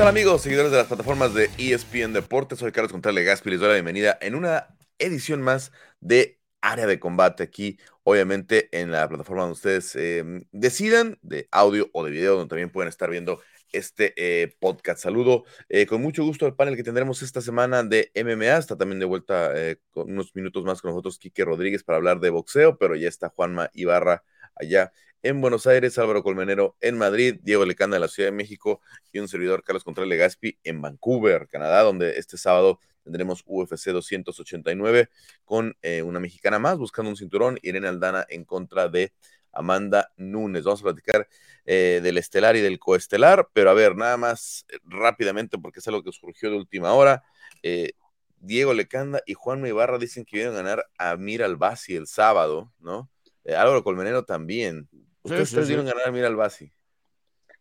tal amigos, seguidores de las plataformas de ESPN Deportes? Soy Carlos Contreras Gaspi, les doy la bienvenida en una edición más de Área de Combate aquí, obviamente en la plataforma donde ustedes em, decidan, de audio o de video, donde también pueden estar viendo este eh, podcast. Saludo eh, con mucho gusto al panel que tendremos esta semana de MMA. Está también de vuelta eh, con unos minutos más con nosotros Quique Rodríguez para hablar de boxeo, pero ya está Juanma Ibarra allá en Buenos Aires, Álvaro Colmenero en Madrid, Diego Lecanda en la Ciudad de México y un servidor Carlos Contreras Legaspi en Vancouver, Canadá, donde este sábado tendremos UFC 289 con una mexicana más buscando un cinturón, Irene Aldana en contra de Amanda Nunes. Vamos a platicar eh, del estelar y del coestelar, pero a ver, nada más eh, rápidamente, porque es algo que surgió de última hora. Eh, Diego Lecanda y Juan Ibarra dicen que vienen a ganar a Mira Albasi el sábado, ¿no? Álvaro Colmenero también. ¿Ustedes sí, vieron ganar a Mira Albasi?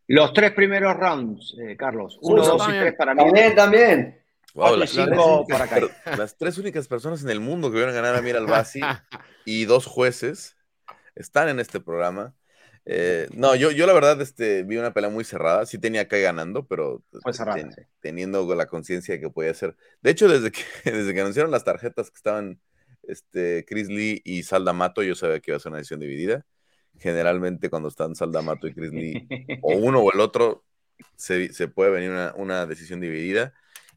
Los tres primeros rounds, Carlos. Uno, dos y tres para mí. También, también. las, tres únicas, las, tres únicas, personas en el mundo que vieron ganar a Mira Albasi y dos jueces están en este programa. Eh, no, yo, yo la verdad este, vi una pelea muy cerrada, sí tenía que ir ganando, pero teniendo la conciencia de que podía ser. De hecho, desde que, desde que anunciaron las tarjetas que estaban este, Chris Lee y Saldamato, yo sabía que iba a ser una decisión dividida. Generalmente cuando están Saldamato y Chris Lee, o uno o el otro, se, se puede venir una, una, decisión dividida.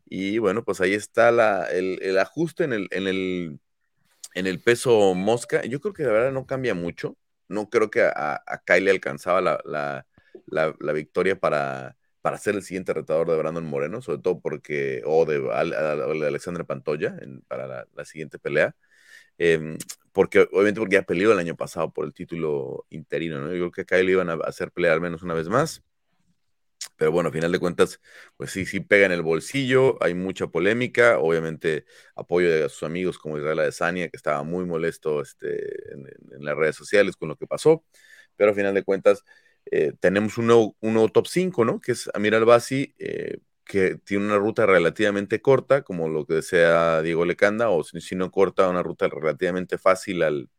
Y bueno, pues ahí está la, el, el ajuste en el, en el en el peso mosca, yo creo que de verdad no cambia mucho. No creo que a, a Kyle alcanzaba la, victoria para, para ser el siguiente retador de Brandon Moreno, sobre todo porque, o de, Alexandre Pantoya para la, siguiente pelea. Em, porque obviamente porque ya peleó el año pasado por el título interino, ¿no? Yo creo que Kyle iban a hacer pelea al menos una vez más. Pero bueno, a final de cuentas, pues sí, sí pega en el bolsillo, hay mucha polémica, obviamente apoyo de sus amigos como Israel Adesanya, que estaba muy molesto este, en, las redes sociales con lo que pasó, pero a final de cuentas eh, tenemos un nuevo, top 5, ¿no? Que es Amir Albasi, eh, que tiene una ruta relativamente corta, como lo que desea Diego Lecanda, o si, no corta, una ruta relativamente fácil al,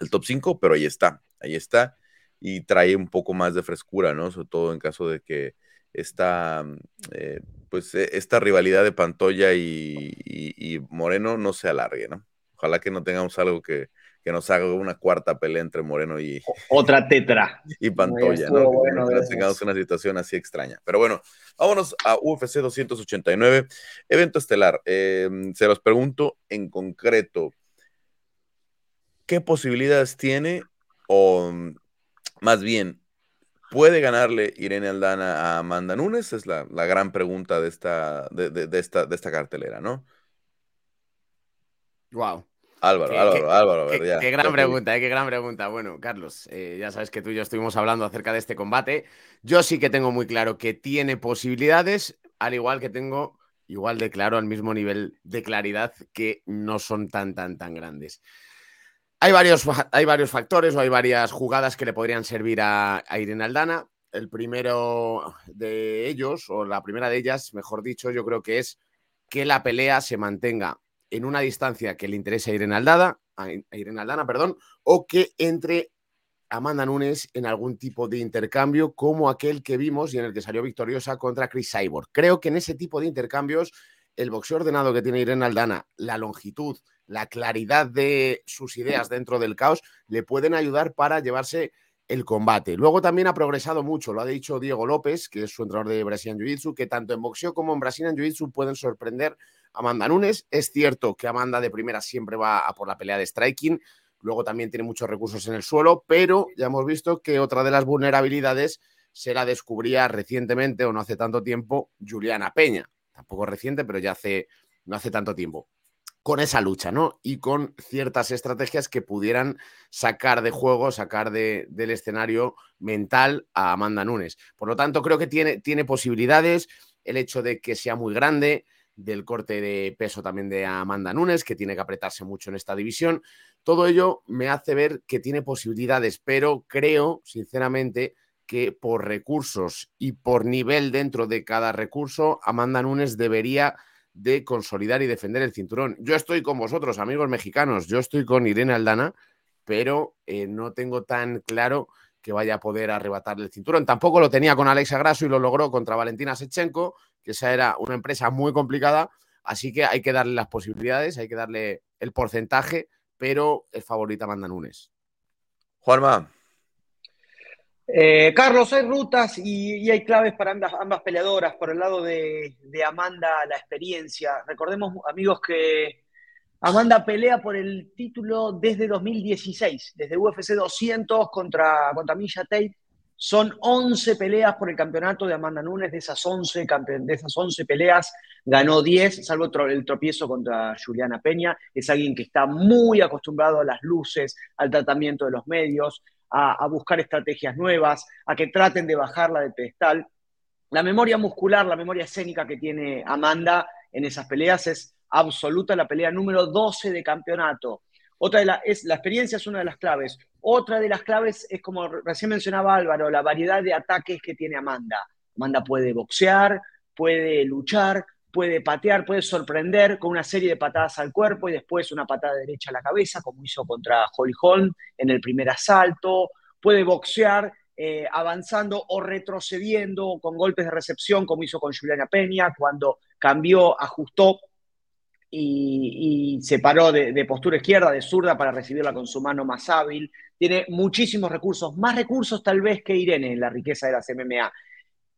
al top 5, pero ahí está, ahí está y trae un poco más de frescura, ¿no? Sobre todo en caso de que esta, mm, eh, pues, e, esta rivalidad de Pantoya y, Moreno no se alargue, ¿no? Ojalá que no tengamos algo que, nos haga una cuarta pelea entre Moreno y... Otra tetra. Y Pantoya, ¿no? que tengamos una situación así extraña. Pero bueno, vámonos a UFC 289, evento estelar. Em, se los pregunto en concreto, ¿qué posibilidades tiene o más bien, ¿puede ganarle Irene Aldana a Amanda Nunes? Es la, gran pregunta de esta, de, esta, de esta cartelera, ¿no? Wow. Álvaro, Álvaro, Álvaro. Qué, gran pregunta, eh, qué gran pregunta. Bueno, Carlos, eh, ya sabes que tú y yo estuvimos hablando acerca de este combate. Yo sí que tengo muy claro que tiene posibilidades, al igual que tengo igual de claro, al mismo nivel de claridad, que no son tan, tan, tan grandes. Hay varios, hay varios factores o hay varias jugadas que le podrían servir a, Irene Aldana. El primero de ellos, o la primera de ellas, mejor dicho, yo creo que es que la pelea se mantenga en una distancia que le interese a Irene, Aldana, a Irene Aldana, perdón, o que entre Amanda Nunes en algún tipo de intercambio como aquel que vimos y en el que salió victoriosa contra Chris Cyborg. Creo que en ese tipo de intercambios el boxeo ordenado que tiene Irene Aldana, la longitud, la claridad de sus ideas dentro del caos, le pueden ayudar para llevarse el combate. Luego también ha progresado mucho, lo ha dicho Diego López, que es su entrenador de Brazilian Jiu-Jitsu, que tanto en boxeo como en Brazilian Jiu-Jitsu pueden sorprender Amanda Nunes. Es cierto que Amanda de primera siempre va a por la pelea de striking, luego también tiene muchos recursos en el suelo, pero ya hemos visto que otra de las vulnerabilidades se la descubría recientemente o no hace tanto tiempo Juliana Peña tampoco reciente, pero ya hace, no hace tanto tiempo, con esa lucha, ¿no? Y con ciertas estrategias que pudieran sacar de juego, sacar de, del escenario mental a Amanda Nunes. Por lo tanto, creo que tiene, tiene posibilidades el hecho de que sea muy grande, del corte de peso también de Amanda Nunes, que tiene que apretarse mucho en esta división. Todo ello me hace ver que tiene posibilidades, pero creo, sinceramente, que por recursos y por nivel dentro de cada recurso, Amanda Nunes debería de consolidar y defender el cinturón. Yo estoy con vosotros, amigos mexicanos, yo estoy con Irene Aldana, pero eh, no tengo tan claro que vaya a poder arrebatarle el cinturón. Tampoco lo tenía con Alexa Grasso y lo logró contra Valentina Sechenko, que esa era una empresa muy complicada, así que hay que darle las posibilidades, hay que darle el porcentaje, pero es favorita Amanda Nunes. Juanma. Eh, Carlos, hay rutas y, hay claves para ambas, peleadoras. Por el lado de, de Amanda, la experiencia. Recordemos, amigos, que Amanda pelea por el título desde 2016, desde UFC 200 contra, contra Misha Tate. Son 11 peleas por el campeonato de Amanda Nunes. De esas 11, de esas 11 peleas, ganó 10, salvo el tropiezo contra Juliana Peña. Es alguien que está muy acostumbrado a las luces, al tratamiento de los medios, a, a buscar estrategias nuevas, a que traten de bajarla de pedestal. La memoria muscular, la memoria escénica que tiene Amanda en esas peleas es absoluta, la pelea número 12 de campeonato. Otra de la, es, la experiencia es una de las claves. Otra de las claves es, como recién mencionaba Álvaro, la variedad de ataques que tiene Amanda. Amanda puede boxear, puede luchar, puede patear, puede sorprender con una serie de patadas al cuerpo y después una patada derecha a la cabeza, como hizo contra Holly Holm en el primer asalto. Puede boxear eh, avanzando o retrocediendo con golpes de recepción, como hizo con Juliana Peña, cuando cambió, ajustó y, se paró de, postura izquierda, de zurda, para recibirla con su mano más hábil. Tiene muchísimos recursos, más recursos tal vez que Irene en la riqueza de las MMA.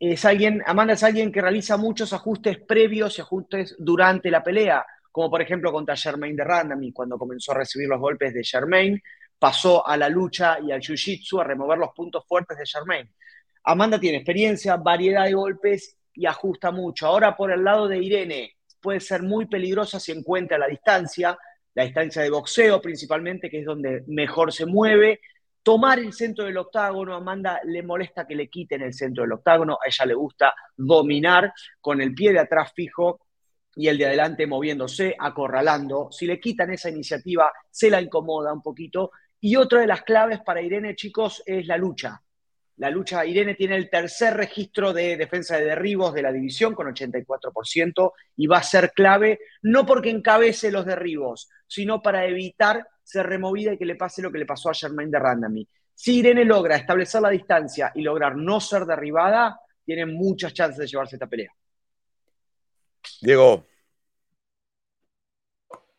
Es alguien, Amanda es alguien que realiza muchos ajustes previos y ajustes durante la pelea, como por ejemplo contra Germain de Randami, cuando comenzó a recibir los golpes de Germain, pasó a la lucha y al jiu-jitsu a remover los puntos fuertes de Germain. Amanda tiene experiencia, variedad de golpes y ajusta mucho. Ahora por el lado de Irene, puede ser muy peligrosa si encuentra la distancia, la distancia de boxeo principalmente, que es donde mejor se mueve. Tomar el centro del octágono, Amanda le molesta que le quiten el centro del octágono, a ella le gusta dominar con el pie de atrás fijo y el de adelante moviéndose, acorralando. Si le quitan esa iniciativa, se la incomoda un poquito. Y otra de las claves para Irene, chicos, es la lucha. La lucha, Irene tiene el tercer registro de defensa de derribos de la división con 84% y va a ser clave no porque encabece los derribos, sino para evitar ser removida y que le pase lo que le pasó a Germain de Randami. Si Irene logra establecer la distancia y lograr no ser derribada, tiene muchas chances de llevarse esta pelea. Diego.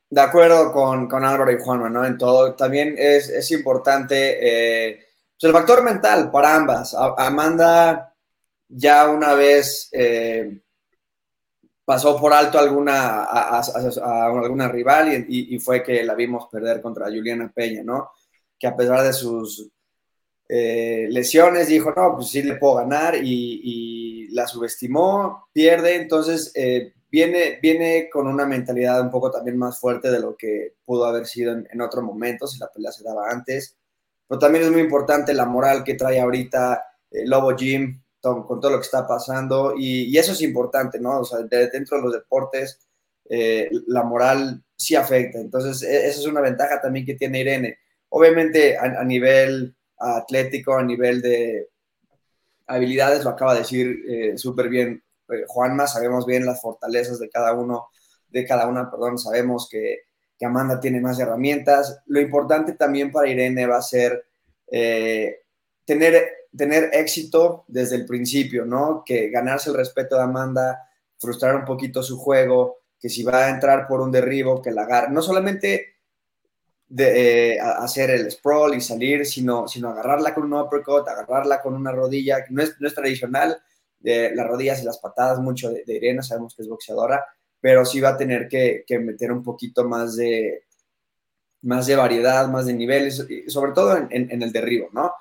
De acuerdo con, con Álvaro y Juan, ¿no? En todo. También es, importante. Eh, el factor mental para ambas. Amanda ya una vez eh, pasó por alto alguna, a, alguna rival y, fue que la vimos perder contra Juliana Peña, ¿no? Que a pesar de sus eh, lesiones dijo, no, pues sí le puedo ganar y, la subestimó, pierde, entonces eh, viene, viene con una mentalidad un poco también más fuerte de lo que pudo haber sido en, en otro momento, si la pelea se daba antes pero también es muy importante la moral que trae ahorita eh, Lobo Jim con todo lo que está pasando y, eso es importante, ¿no? O sea, dentro de los deportes eh, la moral sí afecta, entonces e, esa es una ventaja también que tiene Irene. Obviamente a, nivel atlético, a nivel de habilidades, lo acaba de decir eh, súper bien Juanma, sabemos bien las fortalezas de cada uno, de cada una, perdón, sabemos que que Amanda tiene más herramientas. Lo importante también para Irene va a ser eh, tener, tener éxito desde el principio, ¿no? Que ganarse el respeto de Amanda, frustrar un poquito su juego, que si va a entrar por un derribo, que la agarre. No solamente de, eh, hacer el sprawl y salir, sino, sino agarrarla con un uppercut, agarrarla con una rodilla, que no es, no es tradicional, de las rodillas y las patadas mucho de, de Irene, sabemos que es boxeadora, pero sí va a tener que, meter un poquito más de, más de variedad, más de niveles, sobre todo en, el derribo, ¿no?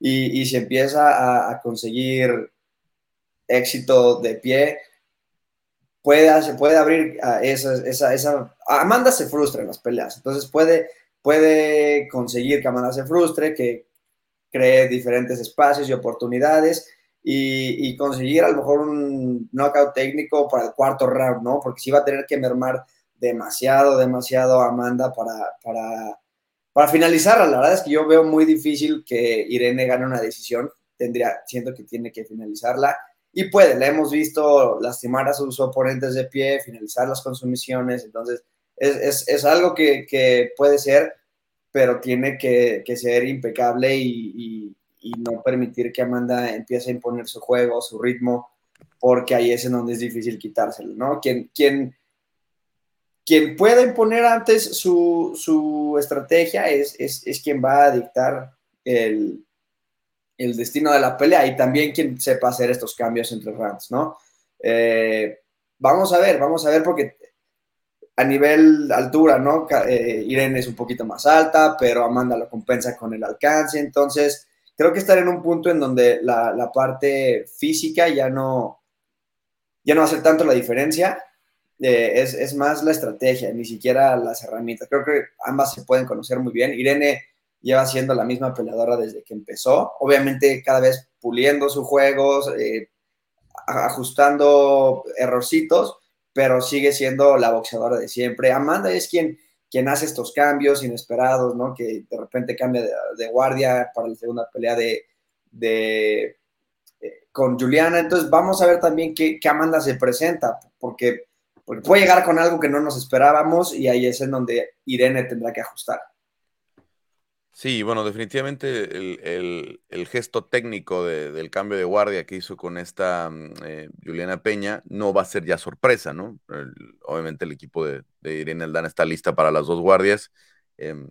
Y, si empieza a, conseguir éxito de pie, puede, se puede abrir a esa, esa, esa, Amanda se frustra en las peleas, entonces puede, puede conseguir que Amanda se frustre, que cree diferentes espacios y oportunidades y, conseguir a lo mejor un knockout técnico para el cuarto round, ¿no? Porque sí va a tener que mermar demasiado, demasiado a Amanda para, para, para finalizarla. La verdad es que yo veo muy difícil que Irene gane una decisión. Tendría, siento que tiene que finalizarla. Y puede, la hemos visto lastimar a sus oponentes de pie, finalizar las consumiciones. Entonces, es, es, es algo que, que, puede ser, pero tiene que, que ser impecable y, y, no permitir que Amanda empiece a imponer su juego, su ritmo, porque ahí es en donde es difícil quitárselo, ¿no? Quien, quien, quien pueda imponer antes su, estrategia es, es, quien va a dictar el, destino de la pelea y también quien sepa hacer estos cambios entre rounds, ¿no? Eh, vamos a ver, vamos a ver porque a nivel altura, ¿no? Eh, Irene es un poquito más alta, pero Amanda lo compensa con el alcance, entonces creo que estar en un punto en donde la, parte física ya no, ya no hacer tanto la diferencia, eh, es, más la estrategia, ni siquiera las herramientas. Creo que ambas se pueden conocer muy bien. Irene lleva siendo la misma peleadora desde que empezó, obviamente cada vez puliendo sus juegos, eh, ajustando errorcitos, pero sigue siendo la boxeadora de siempre. Amanda es quien, quien hace estos cambios inesperados, ¿no? Que de repente cambia de, guardia para la segunda pelea de, de eh, con Juliana. Entonces vamos a ver también qué, Amanda se presenta, porque, porque puede llegar con algo que no nos esperábamos y ahí es en donde Irene tendrá que ajustar. Sí, bueno, definitivamente el, gesto técnico del cambio de guardia que hizo con esta mm, eh, Juliana Peña no va a ser ya sorpresa, ¿no? obviamente el equipo de, Irene Aldana está lista para las dos guardias. Em,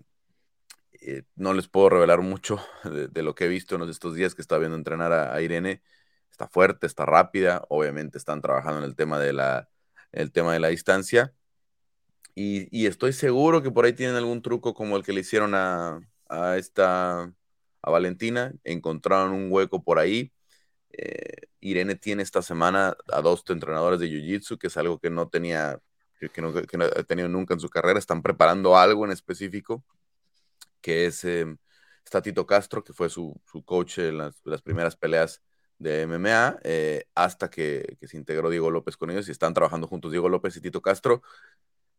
eh, no les puedo revelar mucho de, lo que he visto en estos días que está viendo entrenar a, Irene. Está fuerte, está rápida, obviamente están trabajando en el tema de la, el tema de la distancia. Y, y estoy seguro que por ahí tienen algún truco como el que le hicieron a, a esta, a Valentina, encontraron un hueco por ahí. Eh, Irene tiene esta semana a dos entrenadores de Jiu-Jitsu, que es algo que no tenía, que, no, ha tenido nunca en su carrera. Están preparando algo en específico, que es eh, Tito Castro, que fue su, coach en las, primeras peleas de MMA, eh, hasta que, que, se integró Diego López con ellos y están trabajando juntos Diego López y Tito Castro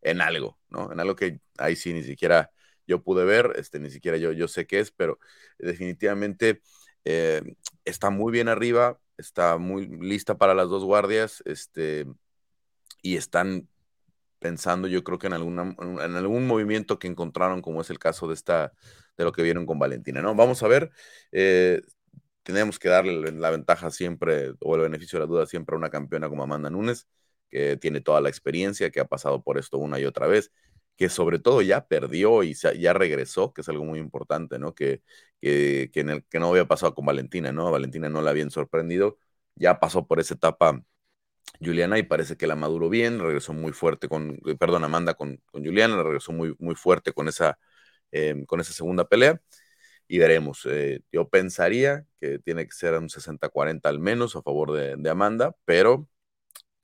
en algo, ¿no? En algo que ahí sí ni siquiera yo pude ver, este, ni siquiera yo, yo sé qué es, pero definitivamente eh, está muy bien arriba, está muy lista para las dos guardias, este, y están pensando, yo creo que en, alguna, en algún movimiento que encontraron, como es el caso de esta, de lo que vieron con Valentina, ¿no? Vamos a ver, eh, tenemos que darle la ventaja siempre, o el beneficio de la duda siempre a una campeona como Amanda Nunes, que tiene toda la experiencia, que ha pasado por esto una y otra vez, que sobre todo ya perdió y ya regresó, que es algo muy importante, ¿no? Que, que, en el, que no había pasado con Valentina, ¿no? Valentina no la habían sorprendido, ya pasó por esa etapa Juliana y parece que la maduró bien, regresó muy fuerte con, eh, perdón, Amanda con, con Juliana, regresó muy, muy fuerte con esa, em, con esa segunda pelea y veremos. Eh, yo pensaría que tiene que ser un 60-40 al menos a favor de, Amanda, pero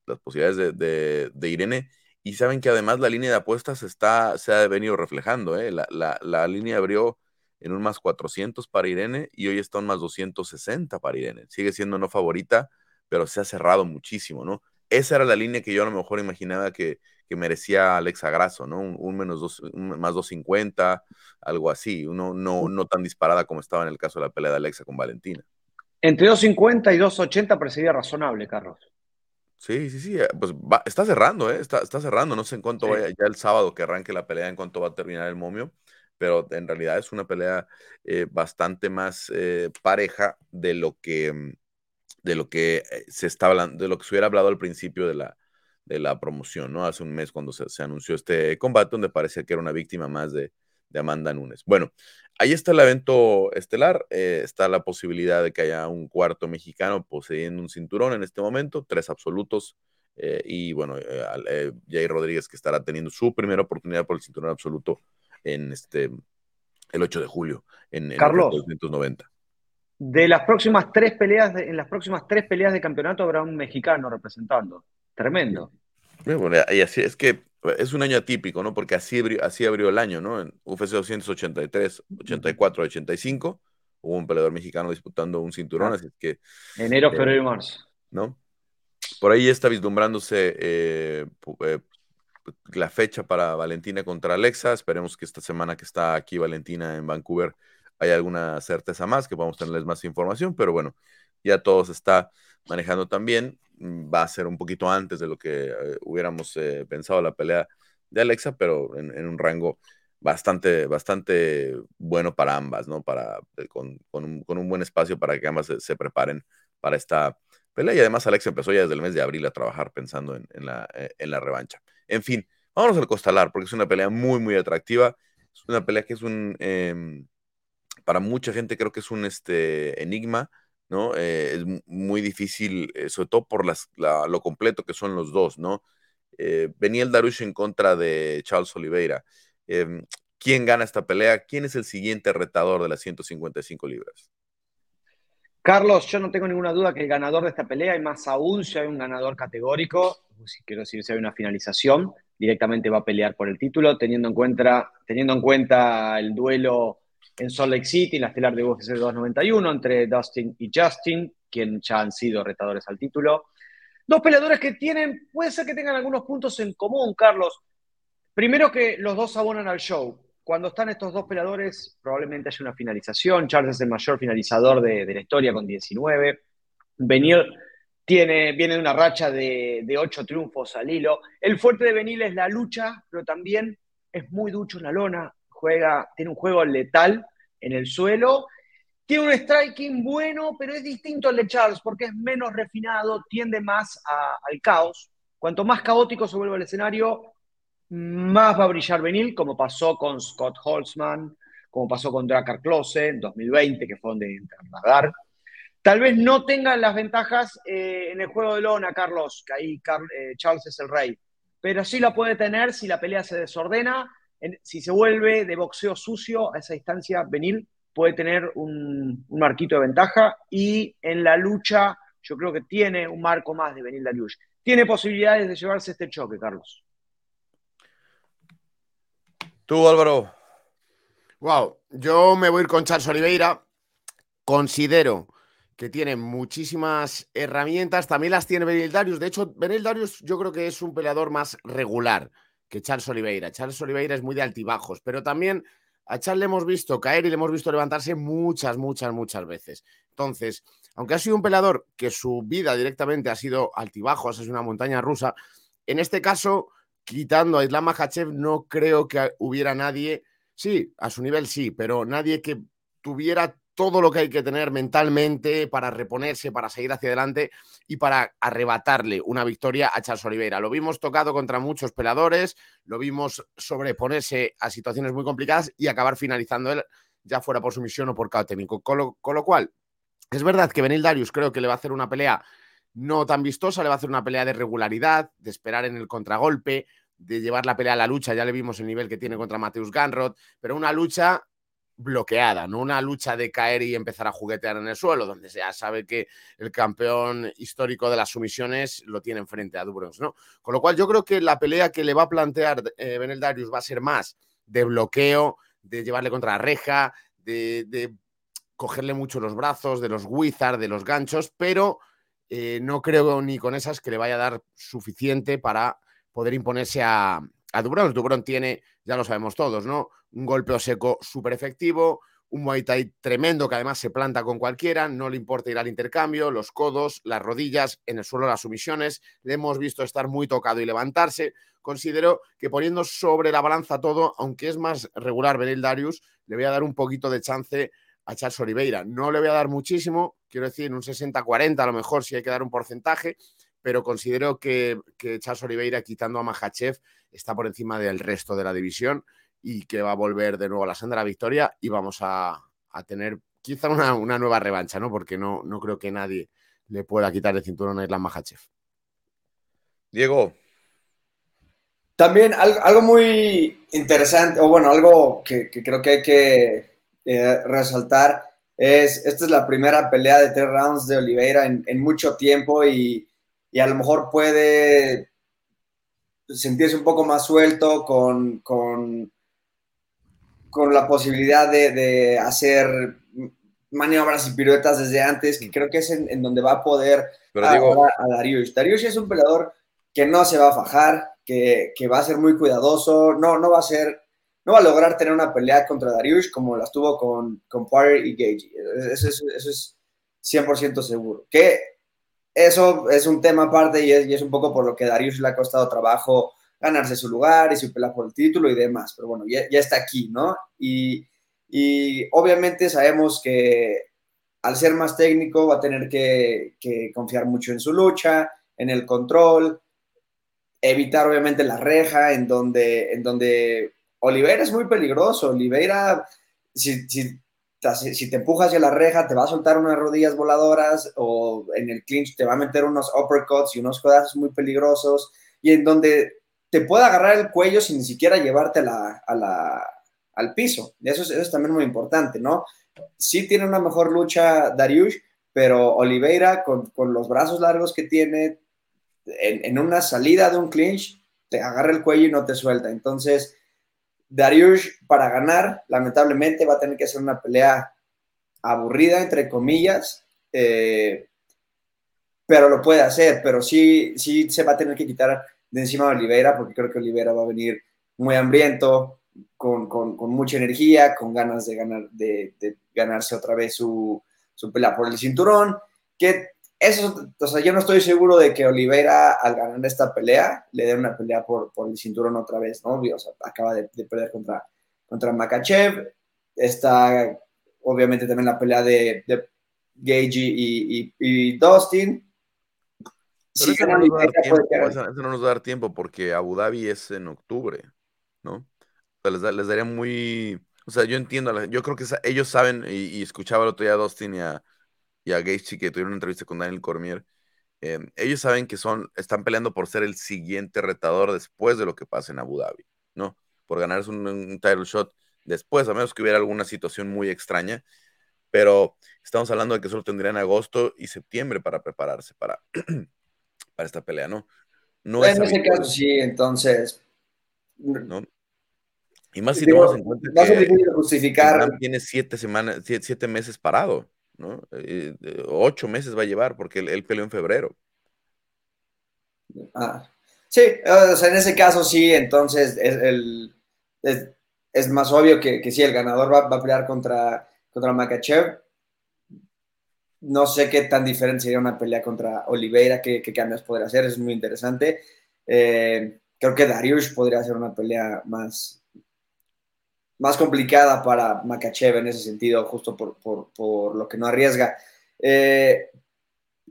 las posibilidades de, de Irene y saben que además la línea de apuestas está, se ha venido reflejando. ¿eh? La, línea abrió en un más 400 para Irene y hoy está en más 260 para Irene. Sigue siendo no favorita, pero se ha cerrado muchísimo, ¿no? Esa era la línea que yo a lo mejor imaginaba que, merecía Alexa Grasso, ¿no? Un, menos dos, más 250, algo así. Uno no, no tan disparada como estaba en el caso de la pelea de Alexa con Valentina. Entre 250 y 280 parecía razonable, Carlos. Sí, sí, sí, eh, pues está cerrando, ¿eh? Está, está cerrando, no sé en cuánto vaya ya el sábado que arranque la pelea, en cuánto va a terminar el momio, pero en realidad es una pelea eh, bastante más eh, pareja de lo que, mm, de lo que se está hablando, de lo que se hubiera hablado al principio de la, de la promoción, ¿no? Hace un mes cuando se, se anunció este combate, donde parecía que era una víctima más de, de Amanda Nunes. Bueno, ahí está el evento estelar, eh, está la posibilidad de que haya un cuarto mexicano poseyendo un cinturón en este momento, tres absolutos, eh, y bueno, eh, Jair Rodríguez que estará teniendo su primera oportunidad por el cinturón absoluto en este, el 8 de julio, en, Carlos, De las próximas tres peleas, en las próximas tres peleas de campeonato habrá un mexicano representando. Tremendo. Bueno, y así es que es un año atípico, ¿no? Porque así abrió, así abrió el año, ¿no? En UFC 283, 84, 85, hubo un peleador mexicano disputando un cinturón, así que... Enero, eh, febrero y marzo. ¿No? Por ahí está vislumbrándose eh, eh, la fecha para Valentina contra Alexa. Esperemos que esta semana que está aquí Valentina en Vancouver haya alguna certeza más, que a tenerles más información, pero bueno, ya todo se está manejando también. Va a ser un poquito antes de lo que eh, hubiéramos eh, pensado la pelea de Alexa, pero en, un rango bastante, bastante bueno para ambas, ¿no? Para, eh, con, un, buen espacio para que ambas se, preparen para esta pelea. Y además Alex empezó ya desde el mes de abril a trabajar pensando en, la, en la revancha. En fin, vámonos al Costalar, porque es una pelea muy, muy atractiva. Es una pelea que es un, em, para mucha gente creo que es un este, enigma, ¿no? Eh, es muy difícil, sobre todo por las, lo completo que son los dos, ¿no? venía el Darush en contra de Charles Oliveira. Em, ¿Quién gana esta pelea? ¿Quién es el siguiente retador de las 155 libras? Carlos, yo no tengo ninguna duda que el ganador de esta pelea, y más aún si hay un ganador categórico, si quiero decir si hay una finalización, directamente va a pelear por el título, teniendo en cuenta, teniendo en cuenta el duelo en Salt Lake City, en la estelar de UFC 291, entre Dustin y Justin, quien ya han sido retadores al título. Dos peleadores que tienen, puede ser que tengan algunos puntos en común, Carlos. Primero que los dos abonan al show. Cuando están estos dos peleadores, probablemente haya una finalización. Charles es el mayor finalizador de, la historia con 19. Benil tiene, viene de una racha de, ocho triunfos al hilo. El fuerte de Benil es la lucha, pero también es muy ducho en la lona. Juega, tiene un juego letal en el suelo. Tiene un striking bueno, pero es distinto al de Charles porque es menos refinado, tiende más al caos. Cuanto más caótico se vuelve el escenario, más va a brillar Benil, como pasó con Scott Holtzman, como pasó con Drakkar Klose en 2020, que fue donde entra. Tal vez no tengan las ventajas eh, en el juego de lona, Carlos, que ahí eh, Charles es el rey, pero sí la puede tener si la pelea se desordena, si se vuelve de boxeo sucio a esa distancia, Benil puede tener un, marquito de ventaja y en la lucha yo creo que tiene un marco más de Benil Dariush. Tiene posibilidades de llevarse este choque, Carlos. Tú, Álvaro. Wow, yo me voy a ir con Charles Oliveira. Considero que tiene muchísimas herramientas. También las tiene Benil Darius. De hecho, Benil Darius yo creo que es un peleador más regular que Charles Oliveira. Charles Oliveira es muy de altibajos, pero también a Charles le hemos visto caer y le hemos visto levantarse muchas, muchas, muchas veces. Entonces, aunque ha sido un peleador que su vida directamente ha sido altibajos, es una montaña rusa, en este caso quitando a Islam Makhachev, no creo que hubiera nadie, sí, a su nivel sí, pero nadie que tuviera todo lo que hay que tener mentalmente para reponerse, para seguir hacia adelante y para arrebatarle una victoria a Charles Oliveira. Lo vimos tocado contra muchos peladores, lo vimos sobreponerse a situaciones muy complicadas y acabar finalizando él, ya fuera por sumisión o por cao técnico. Con lo, con lo cual, es verdad que Benil Darius creo que le va a hacer una pelea no tan vistosa, le va a hacer una pelea de regularidad, de esperar en el contragolpe, de llevar la pelea a la lucha, ya le vimos el nivel que tiene contra Mateus Ganrod, pero una lucha bloqueada, no una lucha de caer y empezar a juguetear en el suelo, donde ya sabe que el campeón histórico de las sumisiones lo tiene enfrente a Dubrons, ¿no? Con lo cual yo creo que la pelea que le va a plantear eh, Benel Darius va a ser más de bloqueo, de llevarle contra la reja, de, de cogerle mucho los brazos, de los wizards, de los ganchos, pero eh, no creo ni con esas que le vaya a dar suficiente para poder imponerse a, a Dubron. Dubron tiene, ya lo sabemos todos, ¿no? Un golpeo seco súper efectivo, un Muay Thai tremendo que además se planta con cualquiera, no le importa ir al intercambio, los codos, las rodillas, en el suelo las sumisiones, le hemos visto estar muy tocado y levantarse. Considero que poniendo sobre la balanza todo, aunque es más regular Benil Darius, le voy a dar un poquito de chance a Charles Oliveira. No le voy a dar muchísimo, quiero decir un 60-40 a lo mejor si hay que dar un porcentaje, pero considero que, que Charles Oliveira, quitando a Mahachev, está por encima del resto de la división y que va a volver de nuevo a la senda de la victoria y vamos a, tener quizá una, nueva revancha, ¿no? Porque no, no creo que nadie le pueda quitar el cinturón a Islam Mahachev. Diego. También algo, muy interesante, o bueno, algo que, creo que hay que eh, resaltar es, esta es la primera pelea de tres rounds de Oliveira en, en mucho tiempo y, y a lo mejor puede sentirse un poco más suelto con, con, la posibilidad de, hacer maniobras y piruetas desde antes, que creo que es en, donde va a poder a, digo, a Darius. Darius es un peleador que no se va a fajar, que, va a ser muy cuidadoso, no, no va a ser, no va a lograr tener una pelea contra Darius como las tuvo con, con Poirier y Gage. Eso es, eso es 100% seguro. Que eso es un tema aparte y es, un poco por lo que Darius le ha costado trabajo ganarse su lugar y su pelea por el título y demás. Pero bueno, ya, está aquí, ¿no? Y, obviamente sabemos que al ser más técnico va a tener que, confiar mucho en su lucha, en el control, evitar obviamente la reja en donde, en donde Oliveira es muy peligroso. Oliveira, si, si, si, te empujas hacia la reja, te va a soltar unas rodillas voladoras o en el clinch te va a meter unos uppercuts y unos codazos muy peligrosos y en donde te puede agarrar el cuello sin ni siquiera llevarte la, al piso. Eso es, eso es también muy importante, ¿no? Sí tiene una mejor lucha Dariush, pero Oliveira con, con los brazos largos que tiene, en, en, una salida de un clinch, te agarra el cuello y no te suelta. Entonces, Dariush, para ganar, lamentablemente, va a tener que hacer una pelea aburrida, entre comillas, eh, pero lo puede hacer, pero sí, sí se va a tener que quitar de encima de Oliveira, porque creo que Oliveira va a venir muy hambriento, con, mucha energía, con ganas de, ganar, de, ganarse otra vez su, su, pelea por el cinturón, que eso, o sea, yo no estoy seguro de que Oliveira al ganar esta pelea le dé una pelea por, por el cinturón otra vez, ¿no? O sea, acaba de, perder contra, contra Makachev, está obviamente también la pelea de, de Gage y, Dustin. Eso, no nos va a dar tiempo porque Abu Dhabi es en octubre, ¿no? les, les, daría muy... O sea, yo entiendo, yo creo que ellos saben, y, escuchaba el otro día a Dustin y a, y a Gaethje que tuvieron una entrevista con Daniel Cormier, em, ellos saben que son, están peleando por ser el siguiente retador después de lo que pasa en Abu Dhabi, ¿no? Por ganarse un, un title shot después, a menos que hubiera alguna situación muy extraña, pero estamos hablando de que solo tendrían agosto y septiembre para prepararse para, para esta pelea, ¿no? no en ese caso sí, entonces... ¿no? Y más si tomas en cuenta que justificar. tiene siete semanas, siete meses parado. ¿no? Eh, ocho meses va a llevar porque él, peleó en febrero. Ah, sí, en ese caso sí, entonces es, el, es, más obvio que, que, sí, el ganador va, a pelear contra, contra Makachev. No sé qué tan diferente sería una pelea contra Oliveira, qué, qué cambios podría hacer, es muy interesante. Eh, creo que Darius podría hacer una pelea más, más complicada para Makachev en ese sentido, justo por, lo que no arriesga. Eh,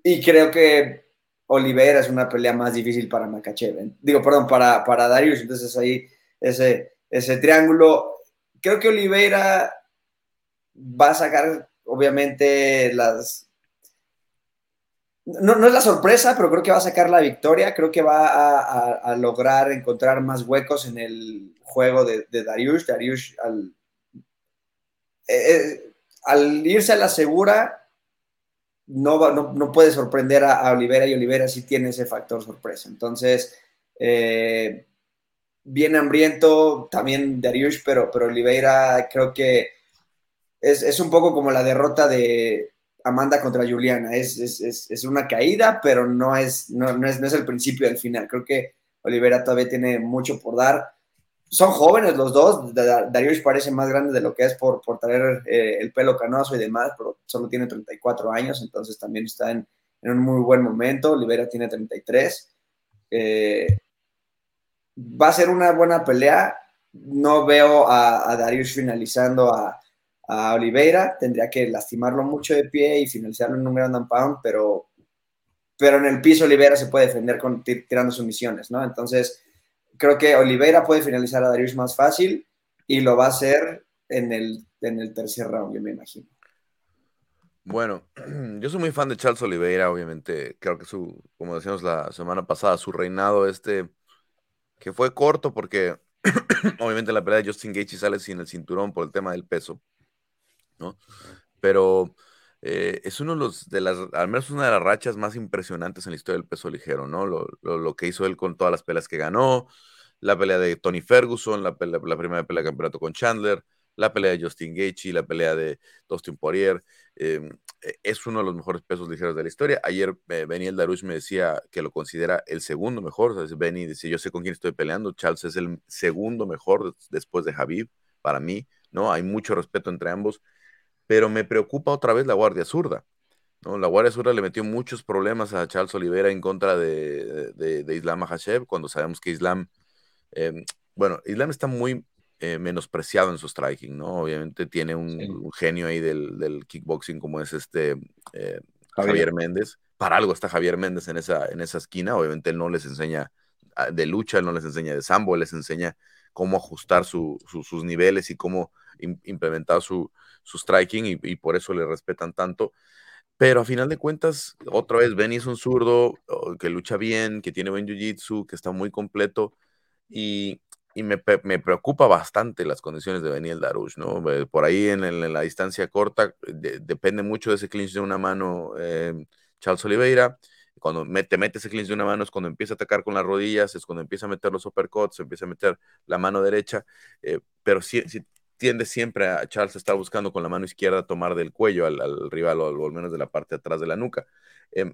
y creo que Oliveira es una pelea más difícil para Makachev. Digo, perdón, para, para Darius. Entonces ahí ese, ese triángulo. Creo que Oliveira va a sacar, obviamente, las, no, es la sorpresa, pero creo que va a sacar la victoria. Creo que va a, lograr encontrar más huecos en el juego de, de Darius. Darius, al, eh, eh, al, irse a la segura, no, no, puede sorprender a, Olivera y Olivera sí tiene ese factor sorpresa. Entonces, eh, bien hambriento también Darius, pero, pero Oliveira creo que es, es un poco como la derrota de Amanda contra Juliana. Es, una caída, pero no es, no, es, el principio del final. Creo que Olivera todavía tiene mucho por dar. Son jóvenes los dos. Darius parece más grande de lo que es por, por traer eh, el pelo canoso y demás, pero solo tiene 34 años, entonces también está en, un muy buen momento. Olivera tiene 33. Eh, va a ser una buena pelea. No veo a, a Darius finalizando a, a Oliveira, tendría que lastimarlo mucho de pie y finalizarlo en un ground and pound, pero, pero en el piso Oliveira se puede defender con, tirando sumisiones, ¿no? Entonces, creo que Oliveira puede finalizar a Darius más fácil y lo va a hacer en el, en el tercer round, yo me imagino. Bueno, yo soy muy fan de Charles Oliveira, obviamente. Creo que su, como decíamos la semana pasada, su reinado este, que fue corto porque obviamente la pelea de Justin Gaethje sale sin el cinturón por el tema del peso. ¿No? Pero eh, es uno de las, al menos una de las rachas más impresionantes en la historia del peso ligero, ¿no? Lo, que hizo él con todas las peleas que ganó, la pelea de Tony Ferguson, la, la primera pelea de campeonato con Chandler, la pelea de Justin Gaethje, la pelea de Dustin Poirier, em, e, es uno de los mejores pesos ligeros de la historia. Ayer eh, Benny el Darush me decía que lo considera el segundo mejor. Benny dice, yo sé con quién estoy peleando. Charles es el segundo mejor después de Javib, para mí, ¿no? Hay mucho respeto entre ambos pero me preocupa otra vez la Guardia Zurda. ¿no? La Guardia Zurda le metió muchos problemas a Charles Oliveira en contra de, de, Islam Hashem, cuando sabemos que Islam Em, bueno, Islam está muy eh, menospreciado en su striking, ¿no? Obviamente tiene un, genio ahí del, kickboxing como es este eh, Javier. Méndez. Para algo está Javier Méndez en esa, en esa esquina. Obviamente él no les enseña ah, de lucha, él no les enseña de sambo, él les enseña cómo ajustar sus niveles y cómo implementar su, striking y, por eso le respetan tanto. Pero a final de cuentas, otra vez, Benny es un zurdo oh, que lucha bien, que tiene buen jiu-jitsu, que está muy completo y, me, preocupa bastante las condiciones de Benny el Darush, ¿no? Eh, por ahí en, la distancia corta depende mucho de ese clinch de una mano eh, Charles Oliveira cuando te mete ese clinch de una mano es cuando empieza a atacar con las rodillas, es cuando empieza a meter los uppercuts, empieza a meter la mano derecha, eh, pero si, tiende siempre a Charles estar buscando con la mano izquierda tomar del cuello al, rival o al, menos de la parte de atrás de la nuca. Em,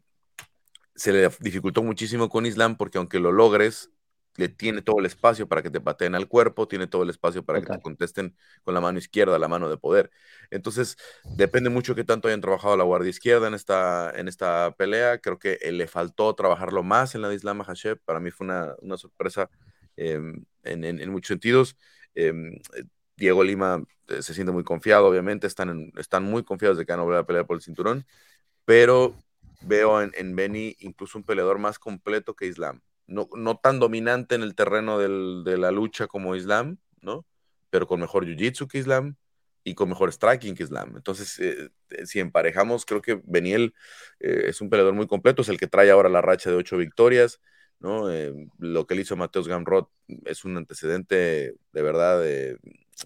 se le dificultó muchísimo con Islam porque aunque lo logres, le tiene todo el espacio para que te pateen al cuerpo, tiene todo el espacio para que te contesten con la mano izquierda, la mano de poder. Entonces, depende mucho que tanto hayan trabajado la guardia izquierda en esta, en esta pelea. Creo que eh, le faltó trabajarlo más en la de Islam Hashem. Para mí fue una, una sorpresa em, en, en, muchos sentidos. Em, Diego Lima eh, se siente muy confiado, obviamente, están, están muy confiados de que van a volver a pelear por el cinturón, pero veo en, en Benny incluso un peleador más completo que Islam no, no tan dominante en el terreno de la lucha como Islam, ¿no? Pero con mejor jiu-jitsu que Islam y con mejor striking que Islam. Entonces, eh, eh, si emparejamos, creo que Beniel eh, es un peleador muy completo, es el que trae ahora la racha de ocho victorias, ¿no? lo que le hizo Mateus Gamrot es un antecedente de verdad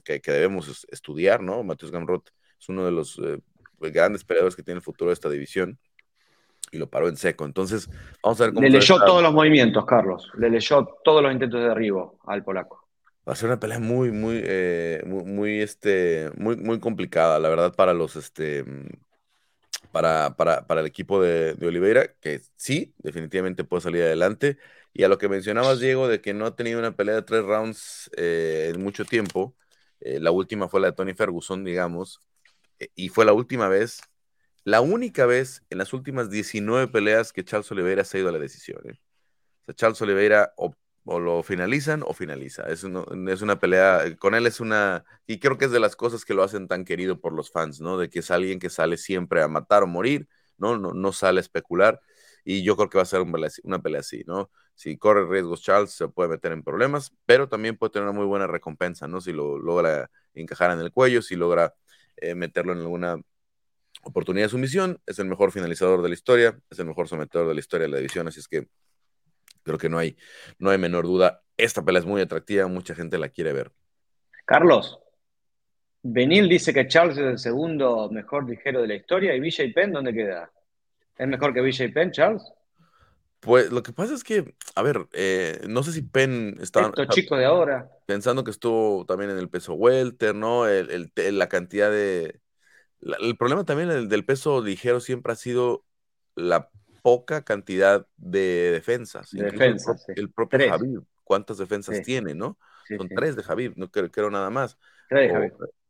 que, que, debemos estudiar, ¿no? Mateus Gamrot es uno de los grandes peleadores que tiene el futuro de esta división y lo paró en seco. Entonces, vamos a ver cómo. Le leyó todos los movimientos, Carlos. Le leyó todos los intentos de derribo al polaco. Va a ser una pelea muy, muy, eh, muy, este, muy, muy complicada, la verdad, para los, este, para, para, para el equipo de, Oliveira, que sí, definitivamente puede salir adelante. Y a lo que mencionabas, Diego, de que no ha tenido una pelea de tres rounds eh, en mucho tiempo, eh, la última fue la de Tony Ferguson, digamos, y fue la última vez la única vez en las últimas 19 peleas que Charles Oliveira se ha ido a la decisión. ¿eh? O sea, Charles Oliveira o, lo finalizan o finaliza. Es, es una pelea, con él es una, y creo que es de las cosas que lo hacen tan querido por los fans, ¿no? De que es alguien que sale siempre a matar o morir, ¿no? No, no sale a especular. Y yo creo que va a ser una pelea así, ¿no? Si corre riesgos Charles, se puede meter en problemas, pero también puede tener una muy buena recompensa, ¿no? Si lo logra encajar en el cuello, si logra eh, meterlo en alguna oportunidad de sumisión, es el mejor finalizador de la historia, es el mejor sometedor de la historia de la división, así es que creo que no hay, no hay menor duda. Esta pelea es muy atractiva, mucha gente la quiere ver. Carlos, Benil dice que Charles es el segundo mejor ligero de la historia y BJ Penn, ¿dónde queda? ¿Es mejor que BJ Penn, Charles? Pues lo que pasa es que, a ver, eh, no sé si Penn estaba. Estos chicos de ahora. Pensando que estuvo también en el peso welter, ¿no? la cantidad de, el problema también del, peso ligero siempre ha sido la poca cantidad de defensas. defensas el, propio Javier, ¿cuántas defensas tiene, no? son tres de Javier, no creo, nada más.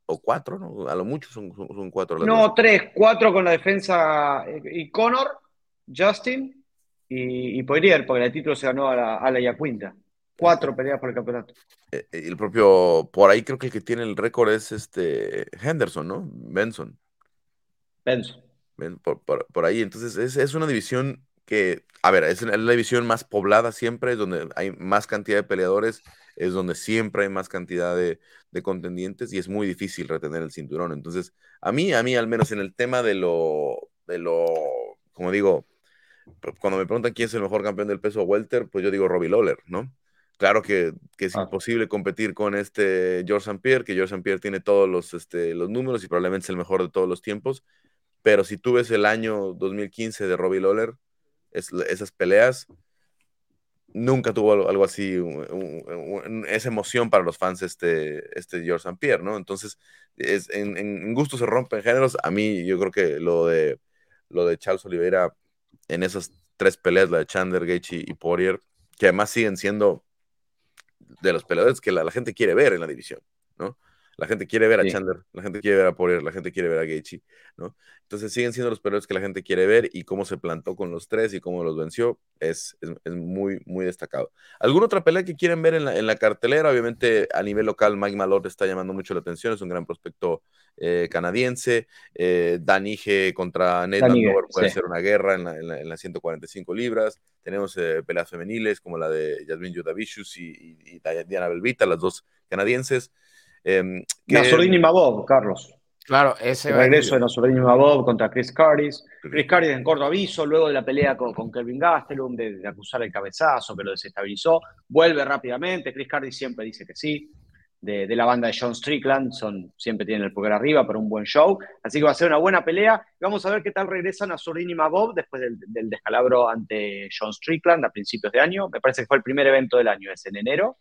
o, cuatro, ¿no? A lo mucho son, cuatro. no, tres, cuatro con la defensa. Eh, y Connor, Justin y, y porque el título se ganó a la, a la Yacuinta. Cuatro peleas por el campeonato. Eh, eh, el propio, por ahí creo que el que tiene el récord es este Henderson, ¿no? Benson. Benson. Por, ahí, entonces es, una división que, a ver, es la división más poblada siempre, es donde hay más cantidad de peleadores, es donde siempre hay más cantidad de, contendientes y es muy difícil retener el cinturón. Entonces, a mí, a mí al menos en el tema de lo, de lo, como digo, cuando me preguntan quién es el mejor campeón del peso welter, pues yo digo Robbie Lawler, ¿no? Claro que, es ah. imposible competir con este George St. Pierre, que George St. Pierre tiene todos los, este, los números y probablemente es el mejor de todos los tiempos. Pero si tú ves el año 2015 de Robbie Lawler, esas peleas, nunca tuvo algo, así, esa emoción para los fans este, este George St. Pierre, ¿no? Entonces, es, en, en, gusto se rompen géneros. A mí, yo creo que lo de, lo de Charles Oliveira en esas tres peleas, la de Chandler, Gaethje y Poirier, que además siguen siendo de los peleadores que la, gente quiere ver en la división, ¿no? La gente quiere ver a Chandler, la gente quiere ver a Poirier, la gente quiere ver a Gaethje, ¿no? Entonces siguen siendo los peleadores que la gente quiere ver y cómo se plantó con los tres y cómo los venció es, es, muy, muy destacado. ¿Alguna otra pelea que quieren ver en la, en la, cartelera? Obviamente a nivel local Mike Malott está llamando mucho la atención, es un gran prospecto eh, canadiense. Eh, Danige contra Ned puede ser una guerra en, la, en, las 145 libras. Tenemos eh, peleas femeniles como la de Yasmin Yudavicius y, y, y Diana Belvita, las dos canadienses. Eh, y Mabov, Carlos. Claro, ese el regreso de Nassourdine y Mabov contra Chris Cardis. Chris Cardis en corto aviso, luego de la pelea con, con Kelvin Gastelum, de, acusar el cabezazo que lo desestabilizó, vuelve rápidamente. Chris Cardis siempre dice que sí. De, la banda de John Strickland, son, siempre tienen el pulgar arriba para un buen show. Así que va a ser una buena pelea. Vamos a ver qué tal regresan a Nassourdine y Mabov después del, del descalabro ante John Strickland a principios de año. Me parece que fue el primer evento del año, es en enero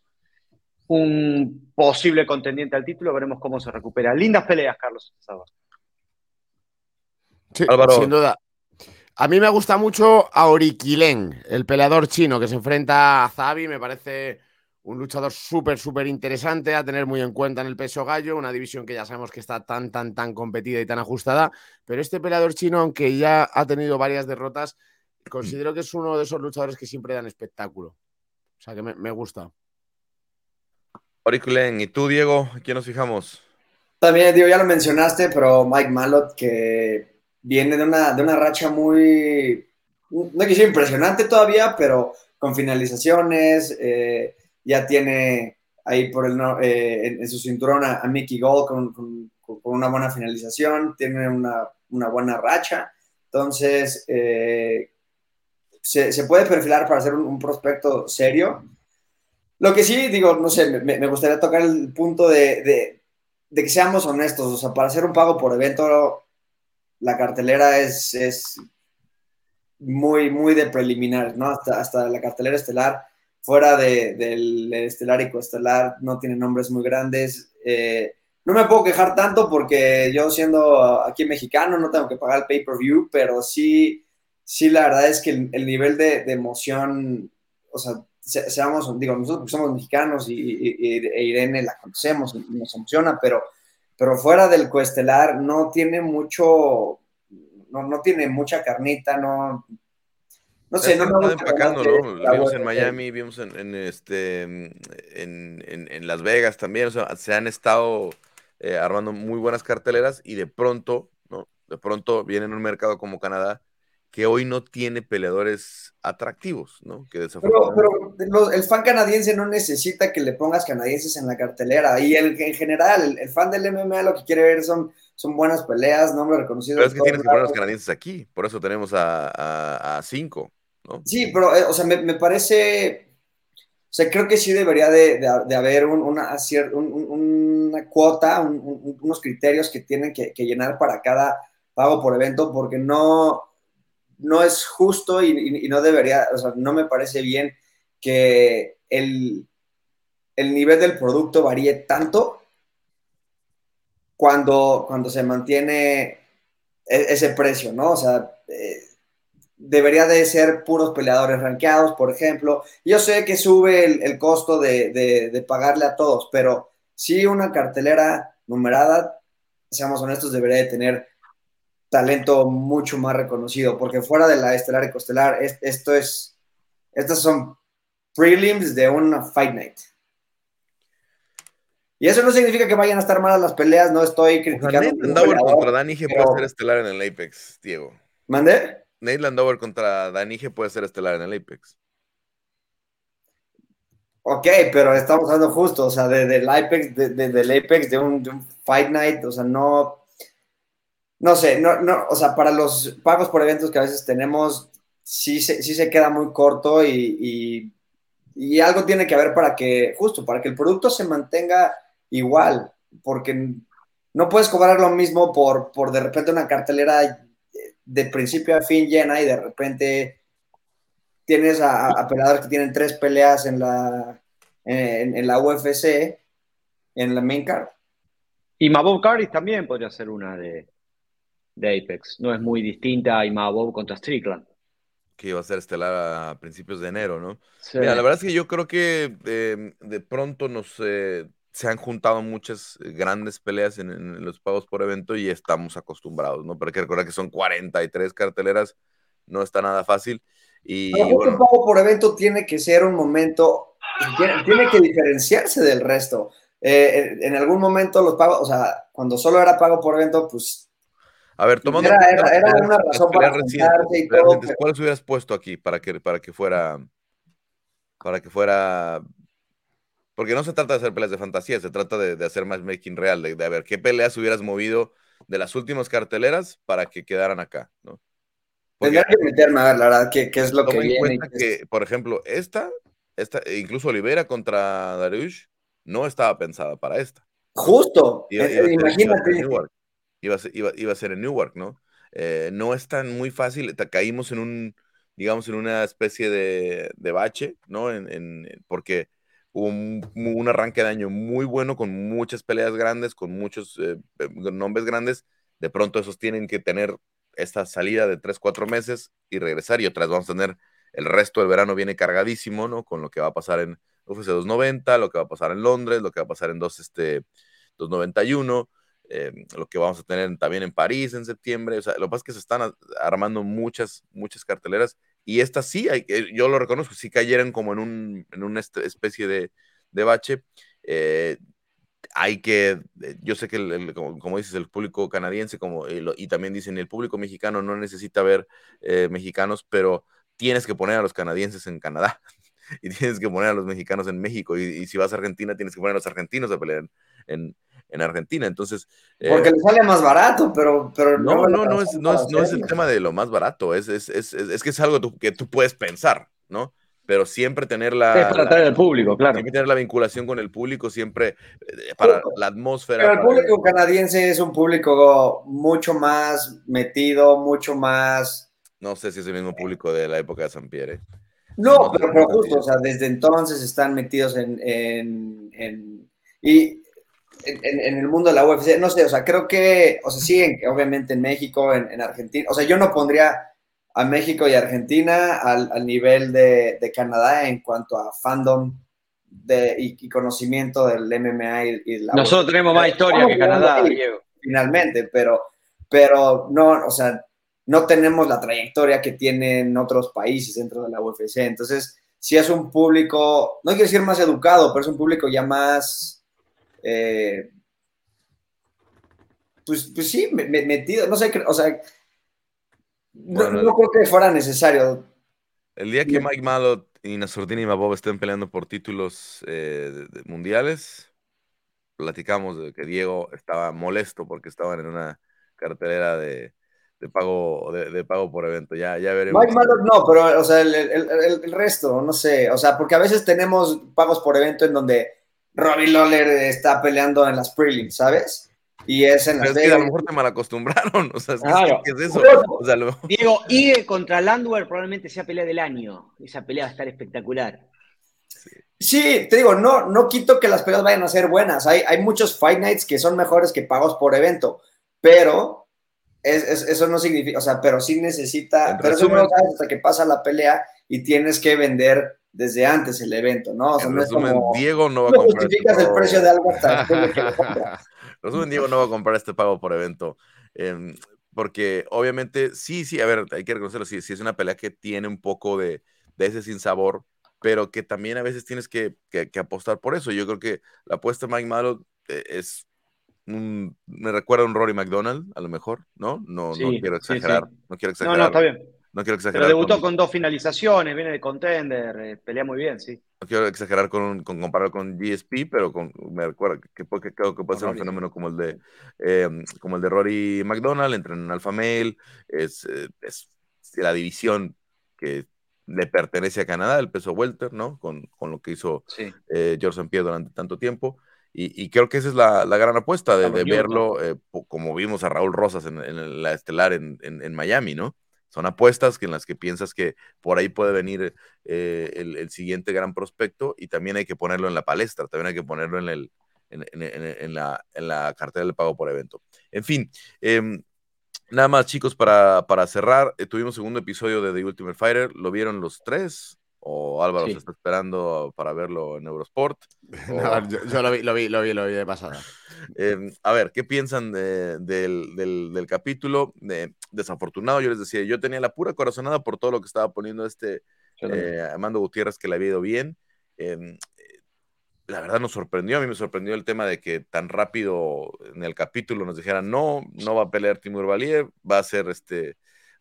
un posible contendiente al título. Veremos cómo se recupera. Lindas peleas, Carlos. Sí, sin duda. A mí me gusta mucho Auriquilen, el peleador chino que se enfrenta a Zabi. Me parece un luchador súper, súper interesante a tener muy en cuenta en el peso gallo, una división que ya sabemos que está tan, tan, tan competida y tan ajustada. Pero este peleador chino, aunque ya ha tenido varias derrotas, considero que es uno de esos luchadores que siempre dan espectáculo. O sea que me, me gusta. ¿Y tú, Diego? ¿Quién nos fijamos? También, Diego, ya lo mencionaste, pero Mike Malott, que viene de una, de una racha muy, no quisiera impresionante todavía, pero con finalizaciones, eh, ya tiene ahí por el, eh, en, su cinturón a, Mickey Gold con, una buena finalización, tiene una, buena racha, entonces eh, se, puede perfilar para ser un prospecto serio lo que sí, digo, no sé, me, gustaría tocar el punto de, que seamos honestos, o sea, para hacer un pago por evento, la cartelera es, es muy, muy de preliminar, ¿no? Hasta, hasta la cartelera estelar, fuera del estelar y coestelar, no tiene nombres muy grandes. Eh, no me puedo quejar tanto porque yo siendo aquí mexicano no tengo que pagar el pay-per-view, pero sí, sí, la verdad es que el, nivel de, de emoción, o sea, seamos, digo, nosotros somos mexicanos y, e Irene la conocemos y nos emociona, pero, pero fuera del coestelar no tiene mucho, no, no tiene mucha carnita, no, no sé, no me empacando, ¿no? vimos en Miami, vimos en, este, en, en, Las Vegas también, o sea, se han estado eh, armando muy buenas carteleras y de pronto, ¿no? De pronto viene en un mercado como Canadá que hoy no tiene peleadores atractivos, ¿no? Que pero, pero el fan canadiense no necesita que le pongas canadienses en la cartelera. Y el, en general, el, fan del MMA lo que quiere ver son, son buenas peleas, nombres reconocidos. Pero es que tienes que poner los canadienses aquí, por eso tenemos a, cinco, ¿no? Sí, pero, eh, o sea, me, parece. O sea, creo que sí debería de, haber una, una cuota, unos criterios que tienen que llenar para cada pago por evento, porque no no es justo y, no debería, o sea, no me parece bien que el, nivel del producto varíe tanto cuando, cuando se mantiene e, ese precio, ¿no? O sea, eh, debería de ser puros peleadores rankeados, por ejemplo. Yo sé que sube el, costo de, de, pagarle a todos, pero si una cartelera numerada, seamos honestos, debería de tener talento mucho más reconocido, porque fuera de la estelar y costelar, esto es, estos son prelims de una Fight Night. Y eso no significa que vayan a estar malas las peleas, no estoy criticando. Nate Landauer contra Danige puede ser estelar en el Apex, Diego. ¿Mandé? Nate Landauer contra Danige puede ser estelar en el Apex. Ok, pero estamos hablando justo, o sea, del Apex, de, del Apex, de un, de un Fight Night, o sea, no, no sé, no, no, o sea, para los pagos por eventos que a veces tenemos, sí se, sí se queda muy corto y, algo tiene que haber para que, justo, para que el producto se mantenga igual, porque no puedes cobrar lo mismo por, por de repente una cartelera de principio a fin llena y de repente tienes a, a que tienen tres peleas en la, en, la UFC, en la main card. Y Mabov Caris también podría ser una de, de Apex. No es muy distinta a Imabov contra Strickland. Que iba a ser estelar a principios de enero, ¿no? Mira, la verdad es que yo creo que em, de pronto nos eh, se han juntado muchas eh, grandes peleas en, los pagos por evento y estamos acostumbrados, ¿no? Pero hay que recordar que son 43 carteleras, no está nada fácil. Y bueno, un pago por evento tiene que ser un momento, tiene, que diferenciarse del resto. Eh, en algún momento los pagos, o sea, cuando solo era pago por evento, pues a ver, tomando. Era, era, una razón para y todo. ¿Cuáles hubieras puesto aquí para que, para que fuera. Para que fuera. Porque no se trata de hacer peleas de fantasía, se trata de, de hacer matchmaking real, de, de, ver qué peleas hubieras movido de las últimas carteleras para que quedaran acá, ¿no? Tendría que meterme a ver, la verdad, qué, qué es lo que viene. Que, por ejemplo, esta, esta, incluso Olivera contra Dariush, no estaba pensada para esta. Justo, imagínate iba a ser, iba, a ser en Newark, ¿no? Eh, no es tan muy fácil, caímos en un, digamos, en una especie de, de bache, ¿no? En, porque hubo un, arranque de año muy bueno, con muchas peleas grandes, con muchos eh, eh, nombres grandes. De pronto esos tienen que tener esta salida de 3, 4 meses y regresar, y otras vamos a tener, el resto del verano viene cargadísimo, ¿no? Con lo que va a pasar en UFC 290, lo que va a pasar en Londres, lo que va a pasar en 2, este, 291 eh, lo que vamos a tener también en París en septiembre. O sea, lo que pasa es que se están armando muchas, muchas carteleras y estas sí, hay, yo lo reconozco, sí cayeron como en, un, en una especie de, de bache. Eh, hay que, eh, yo sé que, como, dices, el público canadiense como, y, también dicen, el público mexicano no necesita ver mexicanos, pero tienes que poner a los canadienses en Canadá y tienes que poner a los mexicanos en México y, si vas a Argentina tienes que poner a los argentinos a pelear en, en Argentina. Entonces. Porque eh, le sale más barato, pero. pero no, no, no, es, no, es, no es el tema de lo más barato, es, es, es, es que es algo que tú puedes pensar, ¿no? Pero siempre tener la. Es para atraer al público, claro. Siempre tener la vinculación con el público, siempre eh, para la atmósfera. Pero el público canadiense es un público mucho más metido, mucho más. No sé si es el mismo público de la época de San Pierre. No, pero, pero, justo, o sea, desde entonces están metidos en, en, en y en, el mundo de la UFC, no sé, o sea, creo que, o sea, sí, obviamente en México, en, Argentina, o sea, yo no pondría a México y Argentina al, nivel de, Canadá en cuanto a fandom de, y, conocimiento del MMA y, la Nosotros tenemos más historia que Canadá, Diego. Finalmente, pero, pero no, o sea, no tenemos la trayectoria que tienen otros países dentro de la UFC. Entonces, si es un público, no quiero decir más educado, pero es un público ya más eh, pues, pues sí, metido, no sé, o sea, no, creo que fuera necesario. El día que Mike Malo y Nasruddin y Mabov estén peleando por títulos eh, mundiales, platicamos de que Diego estaba molesto porque estaban en una cartelera de, pago de, pago por evento. Ya, ya veremos. Mike Malo no, pero o sea, el, el, resto, no sé, o sea, porque a veces tenemos pagos por evento en donde Robbie Lawler está peleando en las prelims, ¿sabes? Y es en las. Es que a lo mejor te malacostumbraron. O sea, ¿qué es eso? Diego, Ige contra Landwehr probablemente sea pelea del año. Esa pelea va a estar espectacular. Sí. te digo, no, no quito que las peleas vayan a ser buenas. Hay, hay muchos Fight Nights que son mejores que pagos por evento, pero eso no significa, o sea, pero sí necesita, pero eso no sabes hasta que pasa la pelea y tienes que vender desde antes el evento, ¿no? O sea, no es como, Diego no va a comprar. Este justificas el precio de algo hasta resumen, Diego no va a comprar este pago por evento. Em, porque obviamente, sí, sí, a ver, hay que reconocerlo, sí, sí es una pelea que tiene un poco de, de ese sinsabor, pero que también a veces tienes que, que, apostar por eso. Yo creo que la apuesta de Mike Malo eh, es un, me recuerda a un Rory McDonald, a lo mejor, ¿no? No, no quiero exagerar, no quiero exagerar. No, no, está bien. No quiero exagerar. Pero debutó con, dos finalizaciones, viene de contender, eh, pelea muy bien, sí. No quiero exagerar con, con compararlo con GSP, pero con, me recuerda que, que creo que puede ser un fenómeno como el de em, como el de Rory McDonald, entra en Alpha Male, es, eh, es la división que le pertenece a Canadá, el peso welter, ¿no? Con, con lo que hizo eh, George St. Pierre durante tanto tiempo. Y, y, creo que esa es la, la gran apuesta de, de verlo, eh, como vimos a Raúl Rosas en, en la estelar en, en, Miami, ¿no? Son apuestas en las que piensas que por ahí puede venir eh, el, siguiente gran prospecto y también hay que ponerlo en la palestra, también hay que ponerlo en, el, en, la, en la cartera de pago por evento. En fin, em, nada más chicos, para, para cerrar, eh, tuvimos segundo episodio de The Ultimate Fighter, ¿lo vieron los tres? O Álvaro se está esperando para verlo en Eurosport. yo, lo, vi, lo, vi, lo, vi, lo vi, de pasada. Em, a ver, ¿qué piensan del, del, capítulo? desafortunado, yo les decía, yo tenía la pura corazonada por todo lo que estaba poniendo este eh, Amando Gutiérrez, que le había ido bien. Em, la verdad nos sorprendió, a mí me sorprendió el tema de que tan rápido en el capítulo nos dijeran, no, no va a pelear Timur Valier, va a ser este,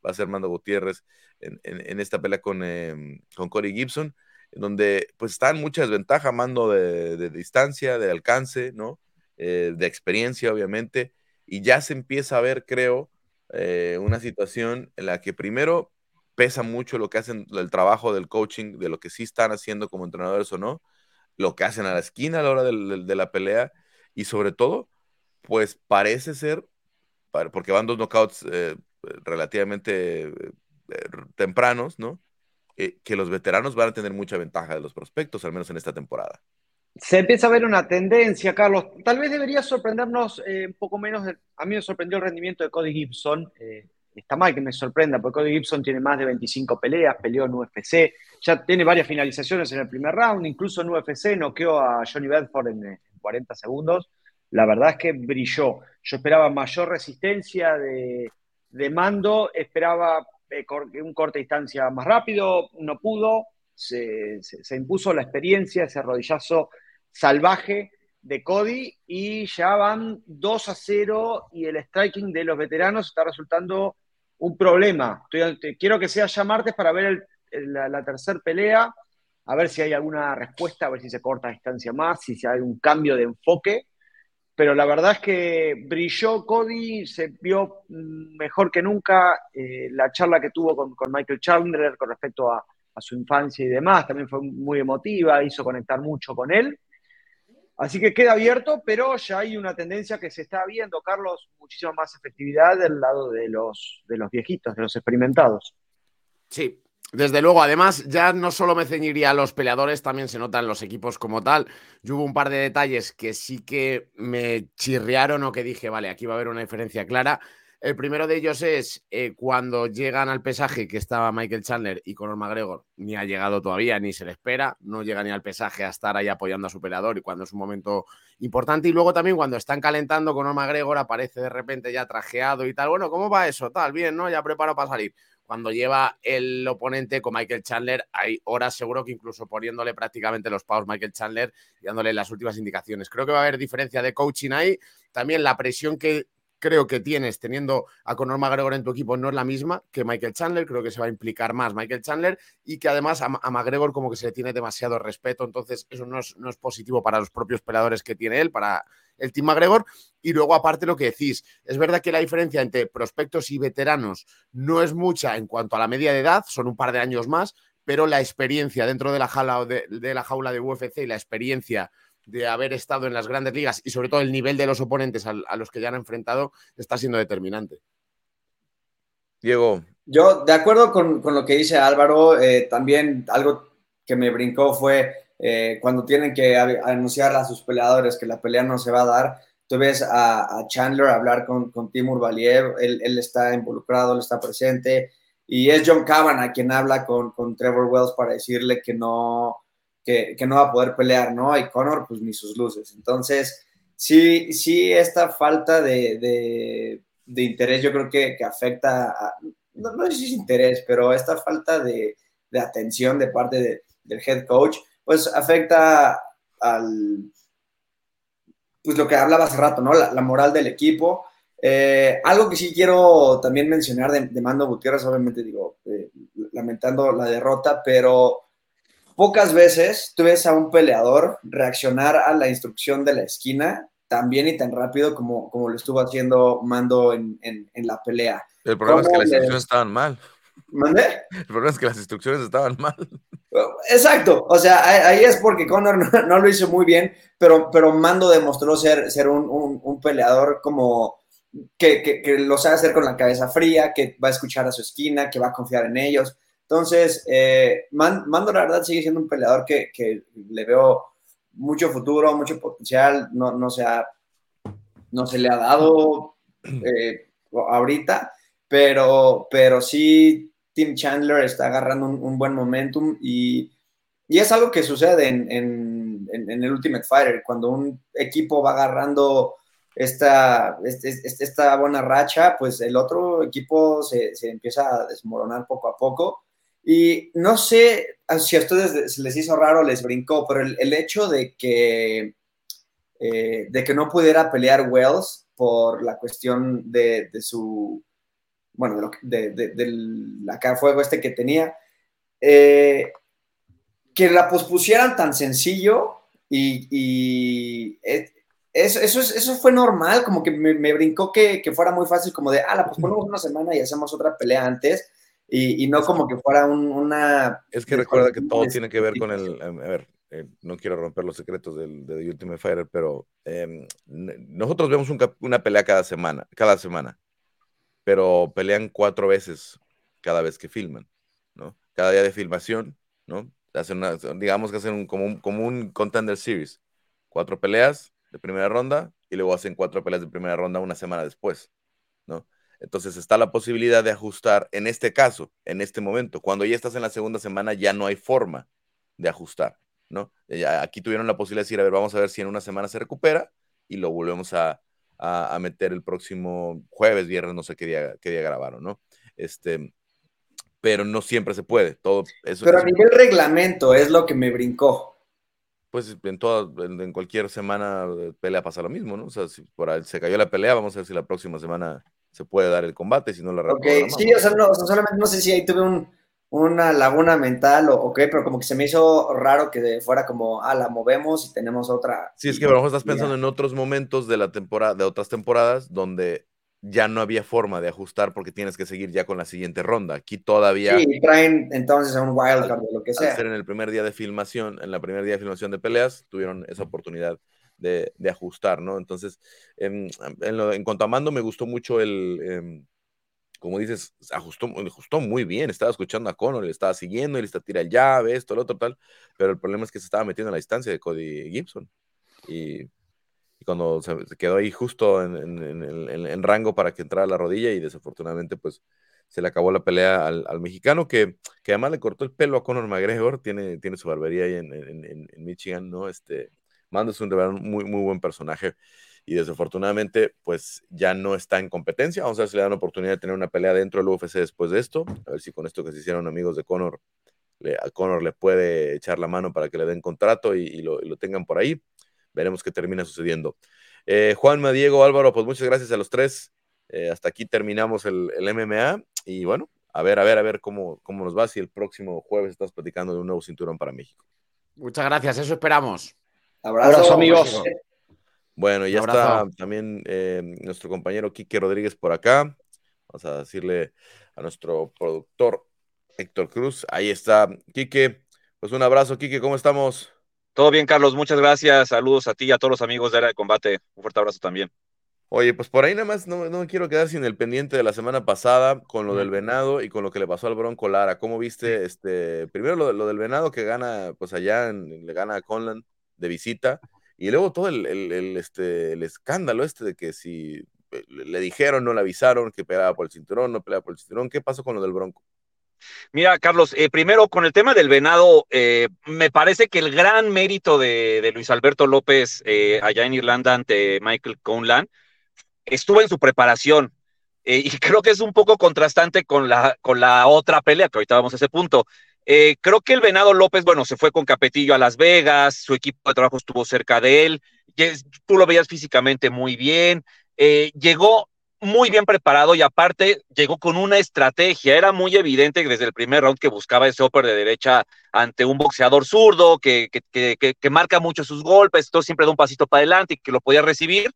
va a ser Mando Gutiérrez en, esta pelea con, eh, con Corey Gibson, en donde pues está en mucha desventaja, mando de, distancia, de alcance, ¿no? Eh, de experiencia, obviamente, y ya se empieza a ver, creo, eh, una situación en la que primero pesa mucho lo que hacen, el trabajo del coaching, de lo que sí están haciendo como entrenadores o no, lo que hacen a la esquina a la hora de, la pelea, y sobre todo, pues parece ser, porque van dos knockouts relativamente eh, tempranos, ¿no? Eh, que los veteranos van a tener mucha ventaja de los prospectos, al menos en esta temporada. Se empieza a ver una tendencia, Carlos. Tal vez debería sorprendernos eh, un poco menos. a mí me sorprendió el rendimiento de Cody Gibson. está mal que me sorprenda, porque Cody Gibson tiene más de 25 peleas, peleó en UFC, ya tiene varias finalizaciones en el primer round, incluso en UFC noqueó a Johnny Bedford en, 40 segundos. La verdad es que brilló. Yo esperaba mayor resistencia de, mando, esperaba eh, un corte de distancia más rápido, no pudo, se, impuso la experiencia, ese rodillazo salvaje de Cody y ya van 2 a 0 y el striking de los veteranos está resultando un problema. quiero que sea ya martes para ver la, la tercera pelea, a ver si hay alguna respuesta, a ver si se corta a distancia más, si hay un cambio de enfoque pero la verdad es que brilló Cody, se vio mm, mejor que nunca eh, la charla que tuvo con, Michael Chandler con respecto a, su infancia y demás, también fue muy emotiva, hizo conectar mucho con él. Así que queda abierto, pero ya hay una tendencia que se está viendo, Carlos, muchísima más efectividad del lado de los, de los viejitos, de los experimentados. Sí, desde luego, además, ya no solo me ceñiría a los peleadores, también se notan los equipos como tal. Yo hubo un par de detalles que sí que me chirriaron o que dije, vale, aquí va a haber una diferencia clara. El primero de ellos es eh, cuando llegan al pesaje que estaba Michael Chandler y Conor McGregor, ni ha llegado todavía, ni se le espera, no llega ni al pesaje a estar ahí apoyando a su peleador y cuando es un momento importante. Y luego también cuando están calentando, Conor McGregor aparece de repente ya trajeado y tal. Bueno, ¿cómo va eso? Tal, bien, ¿no? Ya preparo para salir cuando lleva el oponente con Michael Chandler, hay horas seguro que incluso poniéndole prácticamente los pavos Michael Chandler y dándole las últimas indicaciones. Creo que va a haber diferencia de coaching ahí. También la presión que creo que tienes teniendo a Conor McGregor en tu equipo no es la misma que Michael Chandler, creo que se va a implicar más Michael Chandler y que además a, McGregor como que se le tiene demasiado respeto, entonces eso no es, no es positivo para los propios peleadores que tiene él, para el Team McGregor. Y luego, aparte, lo que decís, es verdad que la diferencia entre prospectos y veteranos no es mucha en cuanto a la media de edad, son un par de años más, pero la experiencia dentro de la jaula de, la jaula de UFC y la experiencia de haber estado en las grandes ligas y sobre todo el nivel de los oponentes a, los que ya han enfrentado está siendo determinante. Diego. Yo, de acuerdo con, lo que dice Álvaro, eh, también algo que me brincó fue eh, cuando tienen que anunciar a sus peleadores que la pelea no se va a dar, tú ves a, Chandler hablar con, con Timur Valiev, él, está involucrado, él está presente, y es John a quien habla con, con Trevor Wells para decirle que no, que, no va a poder pelear, ¿no? Y Conor, pues ni sus luces. Entonces, sí, sí, esta falta de, de, de interés yo creo que, que afecta, a, no, no, sé si es interés, pero esta falta de, de atención de parte del head coach, pues afecta al, pues lo que hablaba hace rato, ¿no? La, moral del equipo. Eh, algo que sí quiero también mencionar de, Mando Gutiérrez, obviamente digo, eh, lamentando la derrota, pero pocas veces tú ves a un peleador reaccionar a la instrucción de la esquina tan bien y tan rápido como, como lo estuvo haciendo Mando en, la pelea. El problema es que las instrucciones estaban mal. ¿Mandé? El problema es que las instrucciones estaban mal. Exacto, o sea, ahí es porque Conor no, lo hizo muy bien, pero, pero Mando demostró ser, ser un, peleador como que, lo sabe hacer con la cabeza fría, que va a escuchar a su esquina, que va a confiar en ellos. Entonces, eh, Mando la verdad sigue siendo un peleador que, le veo mucho futuro, mucho potencial, no, no, se, no se le ha dado eh, ahorita, pero, pero sí Tim Chandler está agarrando un, buen momentum y y es algo que sucede en, en, en, el Ultimate Fighter, cuando un equipo va agarrando esta, este, esta buena racha, pues el otro equipo se, se, empieza a desmoronar poco a poco. Y no sé si a ustedes se les hizo raro, les brincó, pero el, el hecho de que, eh, de que no pudiera pelear Wells por la cuestión de, de su, bueno, de, de, de, la cara fuego este que tenía, eh, que la pospusieran tan sencillo y, y eso, eso, eso, fue normal, como que me, me brincó que, que, fuera muy fácil, como de, ah, la posponemos una semana y hacemos otra pelea antes, y, y no como que fuera un, una... Es que recuerda que todo tiene que ver con el, a ver, eh, no quiero romper los secretos del, de The Ultimate Fighter, pero eh, nosotros vemos un, una pelea cada semana, cada semana, pero pelean cuatro veces cada vez que filman, ¿no? Cada día de filmación, ¿no? Hacen una, digamos que hacen un, como, un, como un contender series, cuatro peleas, de primera ronda y luego hacen cuatro peleas de primera ronda una semana después. Entonces está la posibilidad de ajustar en este caso, en este momento. Cuando ya estás en la segunda semana ya no hay forma de ajustar, ¿no? aquí tuvieron la posibilidad de decir, a ver, vamos a ver si en una semana se recupera y lo volvemos a, a, a meter el próximo jueves, viernes, no sé qué día, qué día grabaron, ¿no? Este, pero no siempre se puede. Todo eso pero a nivel reglamento es lo que me brincó pues en, toda, en, cualquier semana de pelea pasa lo mismo, ¿no? O sea, si por ahí se cayó la pelea, vamos a ver si la próxima semana se puede dar el combate, si no la Ok, sí, o sea, no, solamente no sé si ahí tuve un, una laguna mental o, o qué, pero como que se me hizo raro que fuera como, ah, la movemos y tenemos otra. Sí, es que a lo mejor estás pensando en otros momentos de la temporada, de otras temporadas, donde ya no había forma de ajustar porque tienes que seguir ya con la siguiente ronda. Aquí todavía. Sí, traen entonces a un wildcard o lo que sea. Al ser en el primer día de filmación, en la primer día de filmación de peleas, tuvieron esa oportunidad de, ajustar, ¿no? Entonces, en, en, lo, en, cuanto a mando, me gustó mucho el. Eh, como dices, ajustó, ajustó muy bien. Estaba escuchando a Conor, le estaba siguiendo, él está tira el llave, esto, lo otro, tal. Pero el problema es que se estaba metiendo en la distancia de Cody Gibson. Y cuando se, quedó ahí justo en, rango para que entrara la rodilla y desafortunadamente pues se le acabó la pelea al, mexicano que, que además le cortó el pelo a Conor McGregor, tiene, tiene su barbería ahí en, Michigan, ¿no? Este, Mando es un, muy, muy buen personaje y desafortunadamente pues ya no está en competencia, vamos a ver si le dan la oportunidad de tener una pelea dentro del UFC después de esto, a ver si con esto que se hicieron amigos de Conor, a Conor le puede echar la mano para que le den contrato y, lo, lo tengan por ahí veremos qué termina sucediendo. Eh, Juanma, Diego, Álvaro, pues muchas gracias a los tres. Eh, hasta aquí terminamos el, el, MMA y bueno, a ver, a ver, a ver cómo, cómo nos va si el próximo jueves estás platicando de un nuevo cinturón para México. Muchas gracias, eso esperamos. Abrazo, Abrazo amigos. Bueno, ya está también eh, nuestro compañero Quique Rodríguez por acá. Vamos a decirle a nuestro productor Héctor Cruz. Ahí está, Quique. Pues un abrazo, Quique, ¿cómo estamos? Todo bien, Carlos, muchas gracias. Saludos a ti y a todos los amigos de Era de Combate. Un fuerte abrazo también. Oye, pues por ahí nada más no, no, me quiero quedar sin el pendiente de la semana pasada con lo del venado y con lo que le pasó al Bronco Lara. ¿Cómo viste este primero lo, lo del venado que gana, pues allá en, le gana a Conlan de visita, y luego todo el, el, este, el escándalo este de que si eh, le dijeron, no le avisaron que peleaba por el cinturón, no peleaba por el cinturón. ¿Qué pasó con lo del Bronco? Mira, Carlos, eh, primero con el tema del venado, eh, me parece que el gran mérito de, de Luis Alberto López eh, allá en Irlanda ante Michael Conlan estuvo en su preparación. Y creo que es un poco contrastante con la, con la otra pelea, que ahorita vamos a ese punto. Creo que el venado López, bueno, se fue con Capetillo a Las Vegas, su equipo de trabajo estuvo cerca de él, tú lo veías físicamente muy bien, llegó muy bien preparado y aparte llegó con una estrategia. Era muy evidente desde el primer round que buscaba ese upper de derecha ante un boxeador zurdo que, que, que, que marca mucho sus golpes, todo siempre da un pasito para adelante y que lo podía recibir.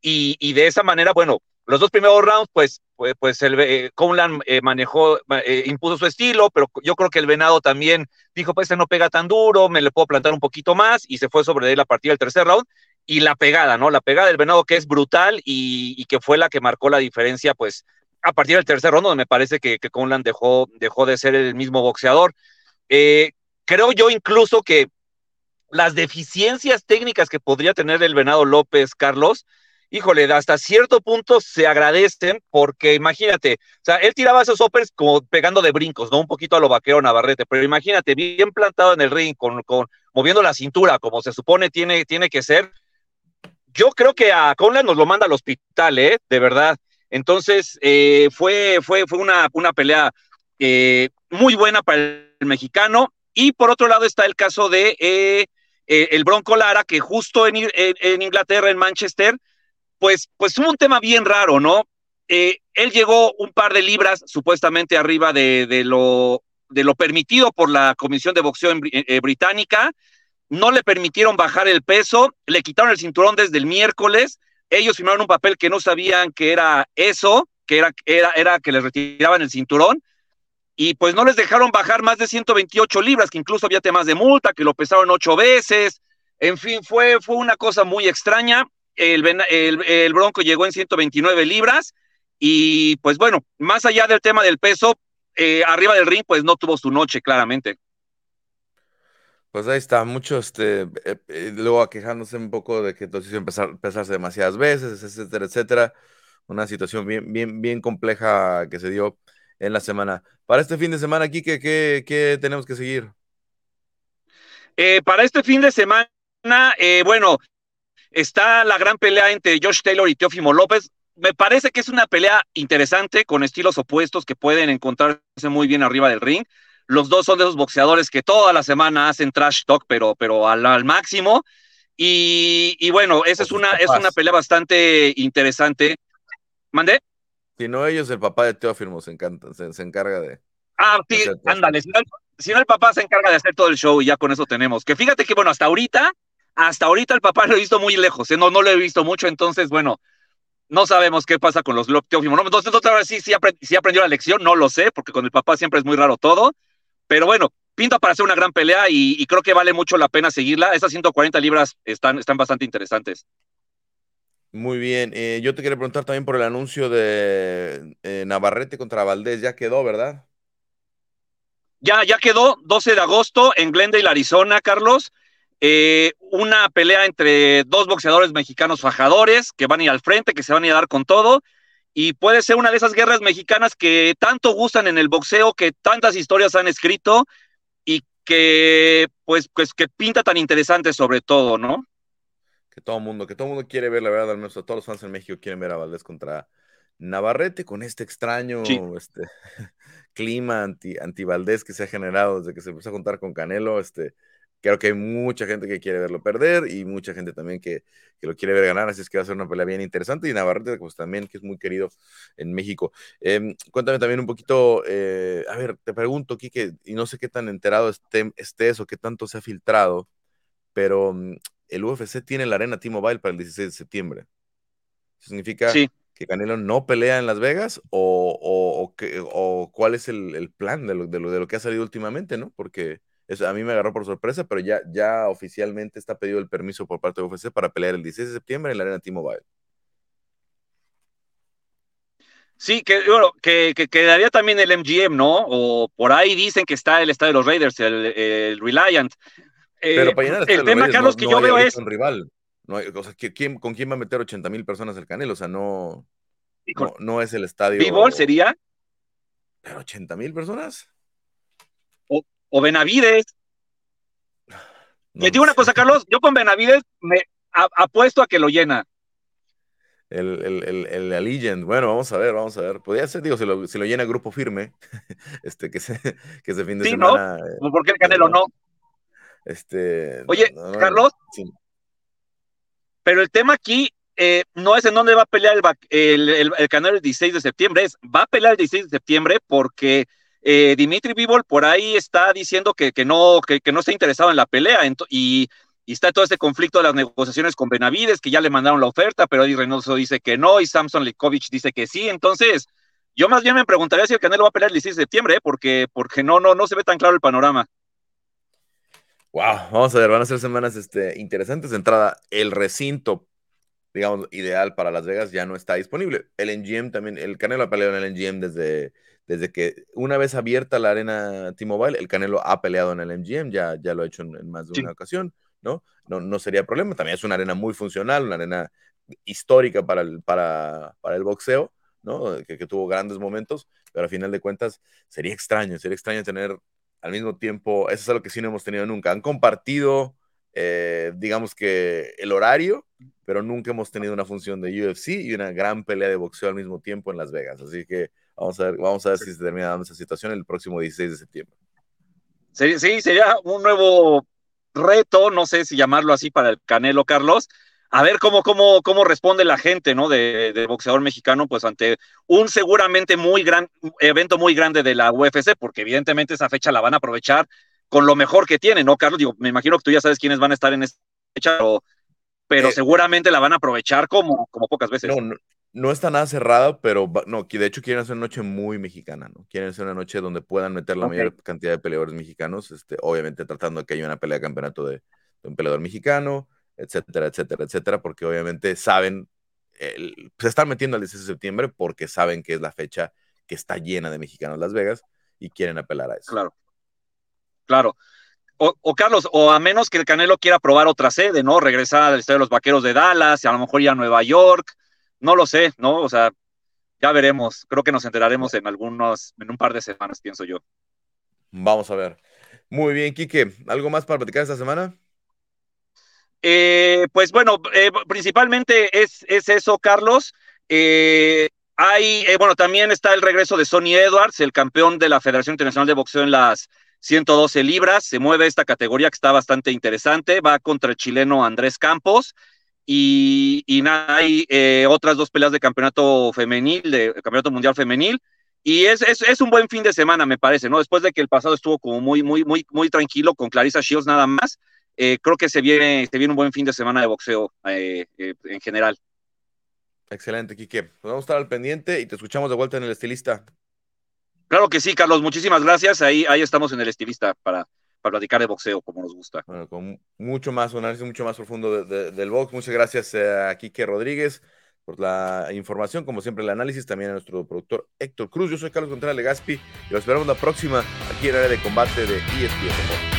Y, y, de esa manera, bueno, los dos primeros rounds, pues, pues, pues el eh, Conlan eh, manejó, eh, impuso su estilo, pero yo creo que el Venado también dijo, pues este no pega tan duro, me le puedo plantar un poquito más y se fue sobre él a partir del tercer round y la pegada, ¿no? La pegada del venado que es brutal y, y, que fue la que marcó la diferencia, pues, a partir del tercer round, donde me parece que, que Conlan dejó, dejó de ser el mismo boxeador. Eh, creo yo incluso que las deficiencias técnicas que podría tener el venado López, Carlos, híjole, hasta cierto punto se agradecen porque imagínate, o sea, él tiraba esos uppers como pegando de brincos, ¿no? Un poquito a lo vaquero Navarrete, pero imagínate, bien plantado en el ring, con, con moviendo la cintura como se supone tiene, tiene que ser. Yo creo que a Conlan nos lo manda al hospital, ¿eh? De verdad. Entonces, eh, fue, fue, fue una, una pelea eh, muy buena para el mexicano. Y por otro lado está el caso de eh, el Bronco Lara, que justo en, en, Inglaterra, en Manchester, pues, pues hubo un tema bien raro, ¿no? él llegó un par de libras supuestamente arriba de, lo, de lo permitido por la Comisión de Boxeo Británica. No le permitieron bajar el peso, le quitaron el cinturón desde el miércoles ellos firmaron un papel que no sabían que era eso, que era, era, era que les retiraban el cinturón, y pues no les dejaron bajar más de 128 libras, que incluso había temas de multa, que lo pesaron ocho veces, en fin, fue, fue una cosa muy extraña. El, el, Bronco llegó en 129 libras, y pues bueno, más allá del tema del peso, eh, arriba del ring, pues no tuvo su noche, claramente. Pues ahí está, mucho, este, eh, eh, luego quejándose un poco de que entonces empezar, pesarse demasiadas veces, etcétera, etcétera. Una situación bien, bien, bien compleja que se dio en la semana. Para este fin de semana, aquí, ¿qué, qué, tenemos que seguir? Eh, para este fin de semana, bueno, está la gran pelea entre Josh Taylor y Teófimo López. Me parece que es una pelea interesante con estilos opuestos que pueden encontrarse muy bien arriba del ring. Los dos son de esos boxeadores que toda la semana hacen trash talk, pero, pero al, máximo. Y, bueno, esa es una, es una pelea bastante interesante. ¿Mandé? Si no ellos, el papá de Teófimo se, encanta, se, encarga de... Ah, sí, ándale. Si no, el papá se encarga de hacer todo el show y ya con eso tenemos. Que fíjate que, bueno, hasta ahorita, hasta ahorita el papá lo he visto muy lejos, ¿eh? no, no lo he visto mucho, entonces, bueno, no sabemos qué pasa con los Teófimo. Entonces, otra vez sí, sí, aprendió la lección, no lo sé, porque con el papá siempre es muy raro todo. Pero bueno, pinta para hacer una gran pelea y, creo que vale mucho la pena seguirla. Esas 140 libras están, están bastante interesantes. Muy bien. Eh, yo te quería preguntar también por el anuncio de eh, Navarrete contra Valdés. Ya quedó, ¿verdad? Ya, ya quedó, 12 de agosto en Glendale, Arizona, Carlos. Eh, una pelea entre dos boxeadores mexicanos fajadores que van a ir al frente, que se van a ir a dar con todo y puede ser una de esas guerras mexicanas que tanto gustan en el boxeo, que tantas historias han escrito y que pues, pues que pinta tan interesante sobre todo, ¿no? Que todo el mundo, que todo mundo quiere ver, la verdad, al menos todos los fans en México quieren ver a Valdés contra Navarrete con este extraño este, clima anti, anti Valdés que se ha generado desde que se empezó a contar con Canelo, este, Creo que hay mucha gente que quiere verlo perder y mucha gente también que, lo quiere ver ganar, así es que va a ser una pelea bien interesante. Y Navarrete, pues también, que es muy querido en México. Em, cuéntame también un poquito, eh, a ver, te pregunto, Kike, y no sé qué tan enterado esté, estés o qué tanto se ha filtrado, pero mm, el UFC tiene la arena T-Mobile para el 16 de septiembre. ¿Eso significa que Canelo no pelea en Las Vegas o, o, cuál es el, plan de lo, de, lo, de lo que ha salido últimamente, ¿no? Porque a mí me agarró por sorpresa, pero ya, ya oficialmente está pedido el permiso por parte de UFC para pelear el 16 de septiembre en la Arena T-Mobile. Sí, que, bueno, que, quedaría también el MGM, ¿no? O por ahí dicen que está el estadio de los Raiders, el, Reliant. Eh, pero para llenar el, tema, Carlos, que yo veo es. Un rival. No o sea, ¿quién, ¿Con quién va a meter 80 mil personas el Canelo? O sea, no, no, es el estadio. ¿Bivol sería? ¿Pero 80 mil personas? O Benavides. Le digo una cosa, Carlos, yo con Benavides me apuesto a que lo llena. El, el, el, Allegiant, bueno, vamos a ver, vamos a ver. Podría ser, digo, si lo, si lo llena grupo firme, este, que se, que se fin de semana. ¿no? ¿Por qué el Canelo no? Este. Oye, Carlos. Pero el tema aquí eh, no es en dónde va a pelear el, el, el, Canelo el 16 de septiembre, es va a pelear el 16 de septiembre porque eh, Dimitri Vivol por ahí está diciendo que, que no, que, no está interesado en la pelea y, está todo este conflicto de las negociaciones con Benavides, que ya le mandaron la oferta, pero Eddie Reynoso dice que no y Samson Likovic dice que sí. Entonces, yo más bien me preguntaría si el Canelo va a pelear el 16 de septiembre, ¿eh? porque, porque no, no, no se ve tan claro el panorama. Wow, vamos a ver, van a ser semanas este, interesantes. De entrada, el recinto, digamos, ideal para Las Vegas ya no está disponible. El NGM también, el Canelo ha peleado en el NGM desde desde que una vez abierta la arena T-Mobile, el Canelo ha peleado en el MGM, ya, ya lo ha hecho en, más de una ocasión, ¿no? ¿no? No sería problema. También es una arena muy funcional, una arena histórica para el, para, para el boxeo, ¿no? Que, que, tuvo grandes momentos, pero a final de cuentas sería extraño, sería extraño tener al mismo tiempo, eso es algo que sí no hemos tenido nunca. Han compartido, eh, digamos que el horario, pero nunca hemos tenido una función de UFC y una gran pelea de boxeo al mismo tiempo en Las Vegas. Así que vamos a ver, vamos a ver si se termina dando esa situación el próximo 16 de septiembre. Sí, sí, sería un nuevo reto, no sé si llamarlo así para el Canelo Carlos, a ver cómo, cómo, cómo responde la gente, ¿no? De, de, boxeador mexicano, pues ante un seguramente muy gran evento muy grande de la UFC, porque evidentemente esa fecha la van a aprovechar con lo mejor que tienen, ¿no, Carlos? Digo, me imagino que tú ya sabes quiénes van a estar en esta fecha, pero, pero eh, seguramente la van a aprovechar como, como pocas veces. No, no, no, está nada cerrado, pero no, de hecho quieren hacer una noche muy mexicana, ¿no? Quieren hacer una noche donde puedan meter la okay. mayor cantidad de peleadores mexicanos, este, obviamente tratando de que haya una pelea de campeonato de, de un peleador mexicano etcétera, etcétera, etcétera, porque obviamente saben, el, se están metiendo al 16 de septiembre porque saben que es la fecha que está llena de mexicanos Las Vegas y quieren apelar a eso. Claro, claro. O, o, Carlos, o a menos que el Canelo quiera probar otra sede, ¿no? Regresar al Estadio de los Vaqueros de Dallas, y a lo mejor ir a Nueva York, no lo sé, ¿no? O sea, ya veremos. Creo que nos enteraremos en algunos, en un par de semanas, pienso yo. Vamos a ver. Muy bien, Quique. ¿Algo más para platicar esta semana? Eh, pues bueno, eh, principalmente es, es, eso, Carlos. Eh, hay, bueno, también está el regreso de Sonny Edwards, el campeón de la Federación Internacional de Boxeo en las 112 libras. Se mueve esta categoría que está bastante interesante. Va contra el chileno Andrés Campos. Y, y nada, hay otras dos peleas de campeonato femenil, de campeonato mundial femenil. Y es, es, es, un buen fin de semana, me parece, ¿no? Después de que el pasado estuvo como muy, muy, muy, muy tranquilo con Clarissa Shields nada más eh, creo que se viene, se viene un buen fin de semana de boxeo eh, eh, en general. Excelente, Quique. Pues vamos a estar al pendiente y te escuchamos de vuelta en el estilista. Claro que sí, Carlos. Muchísimas gracias. Ahí, ahí estamos en el estilista para, para platicar de boxeo como nos gusta. Bueno, con mucho más, un análisis mucho más profundo de, de, del box. Muchas gracias a Quique Rodríguez por la información, como siempre el análisis, también a nuestro productor Héctor Cruz. Yo soy Carlos Contreras Legaspi y lo esperamos la próxima aquí en el área de combate de ESPN.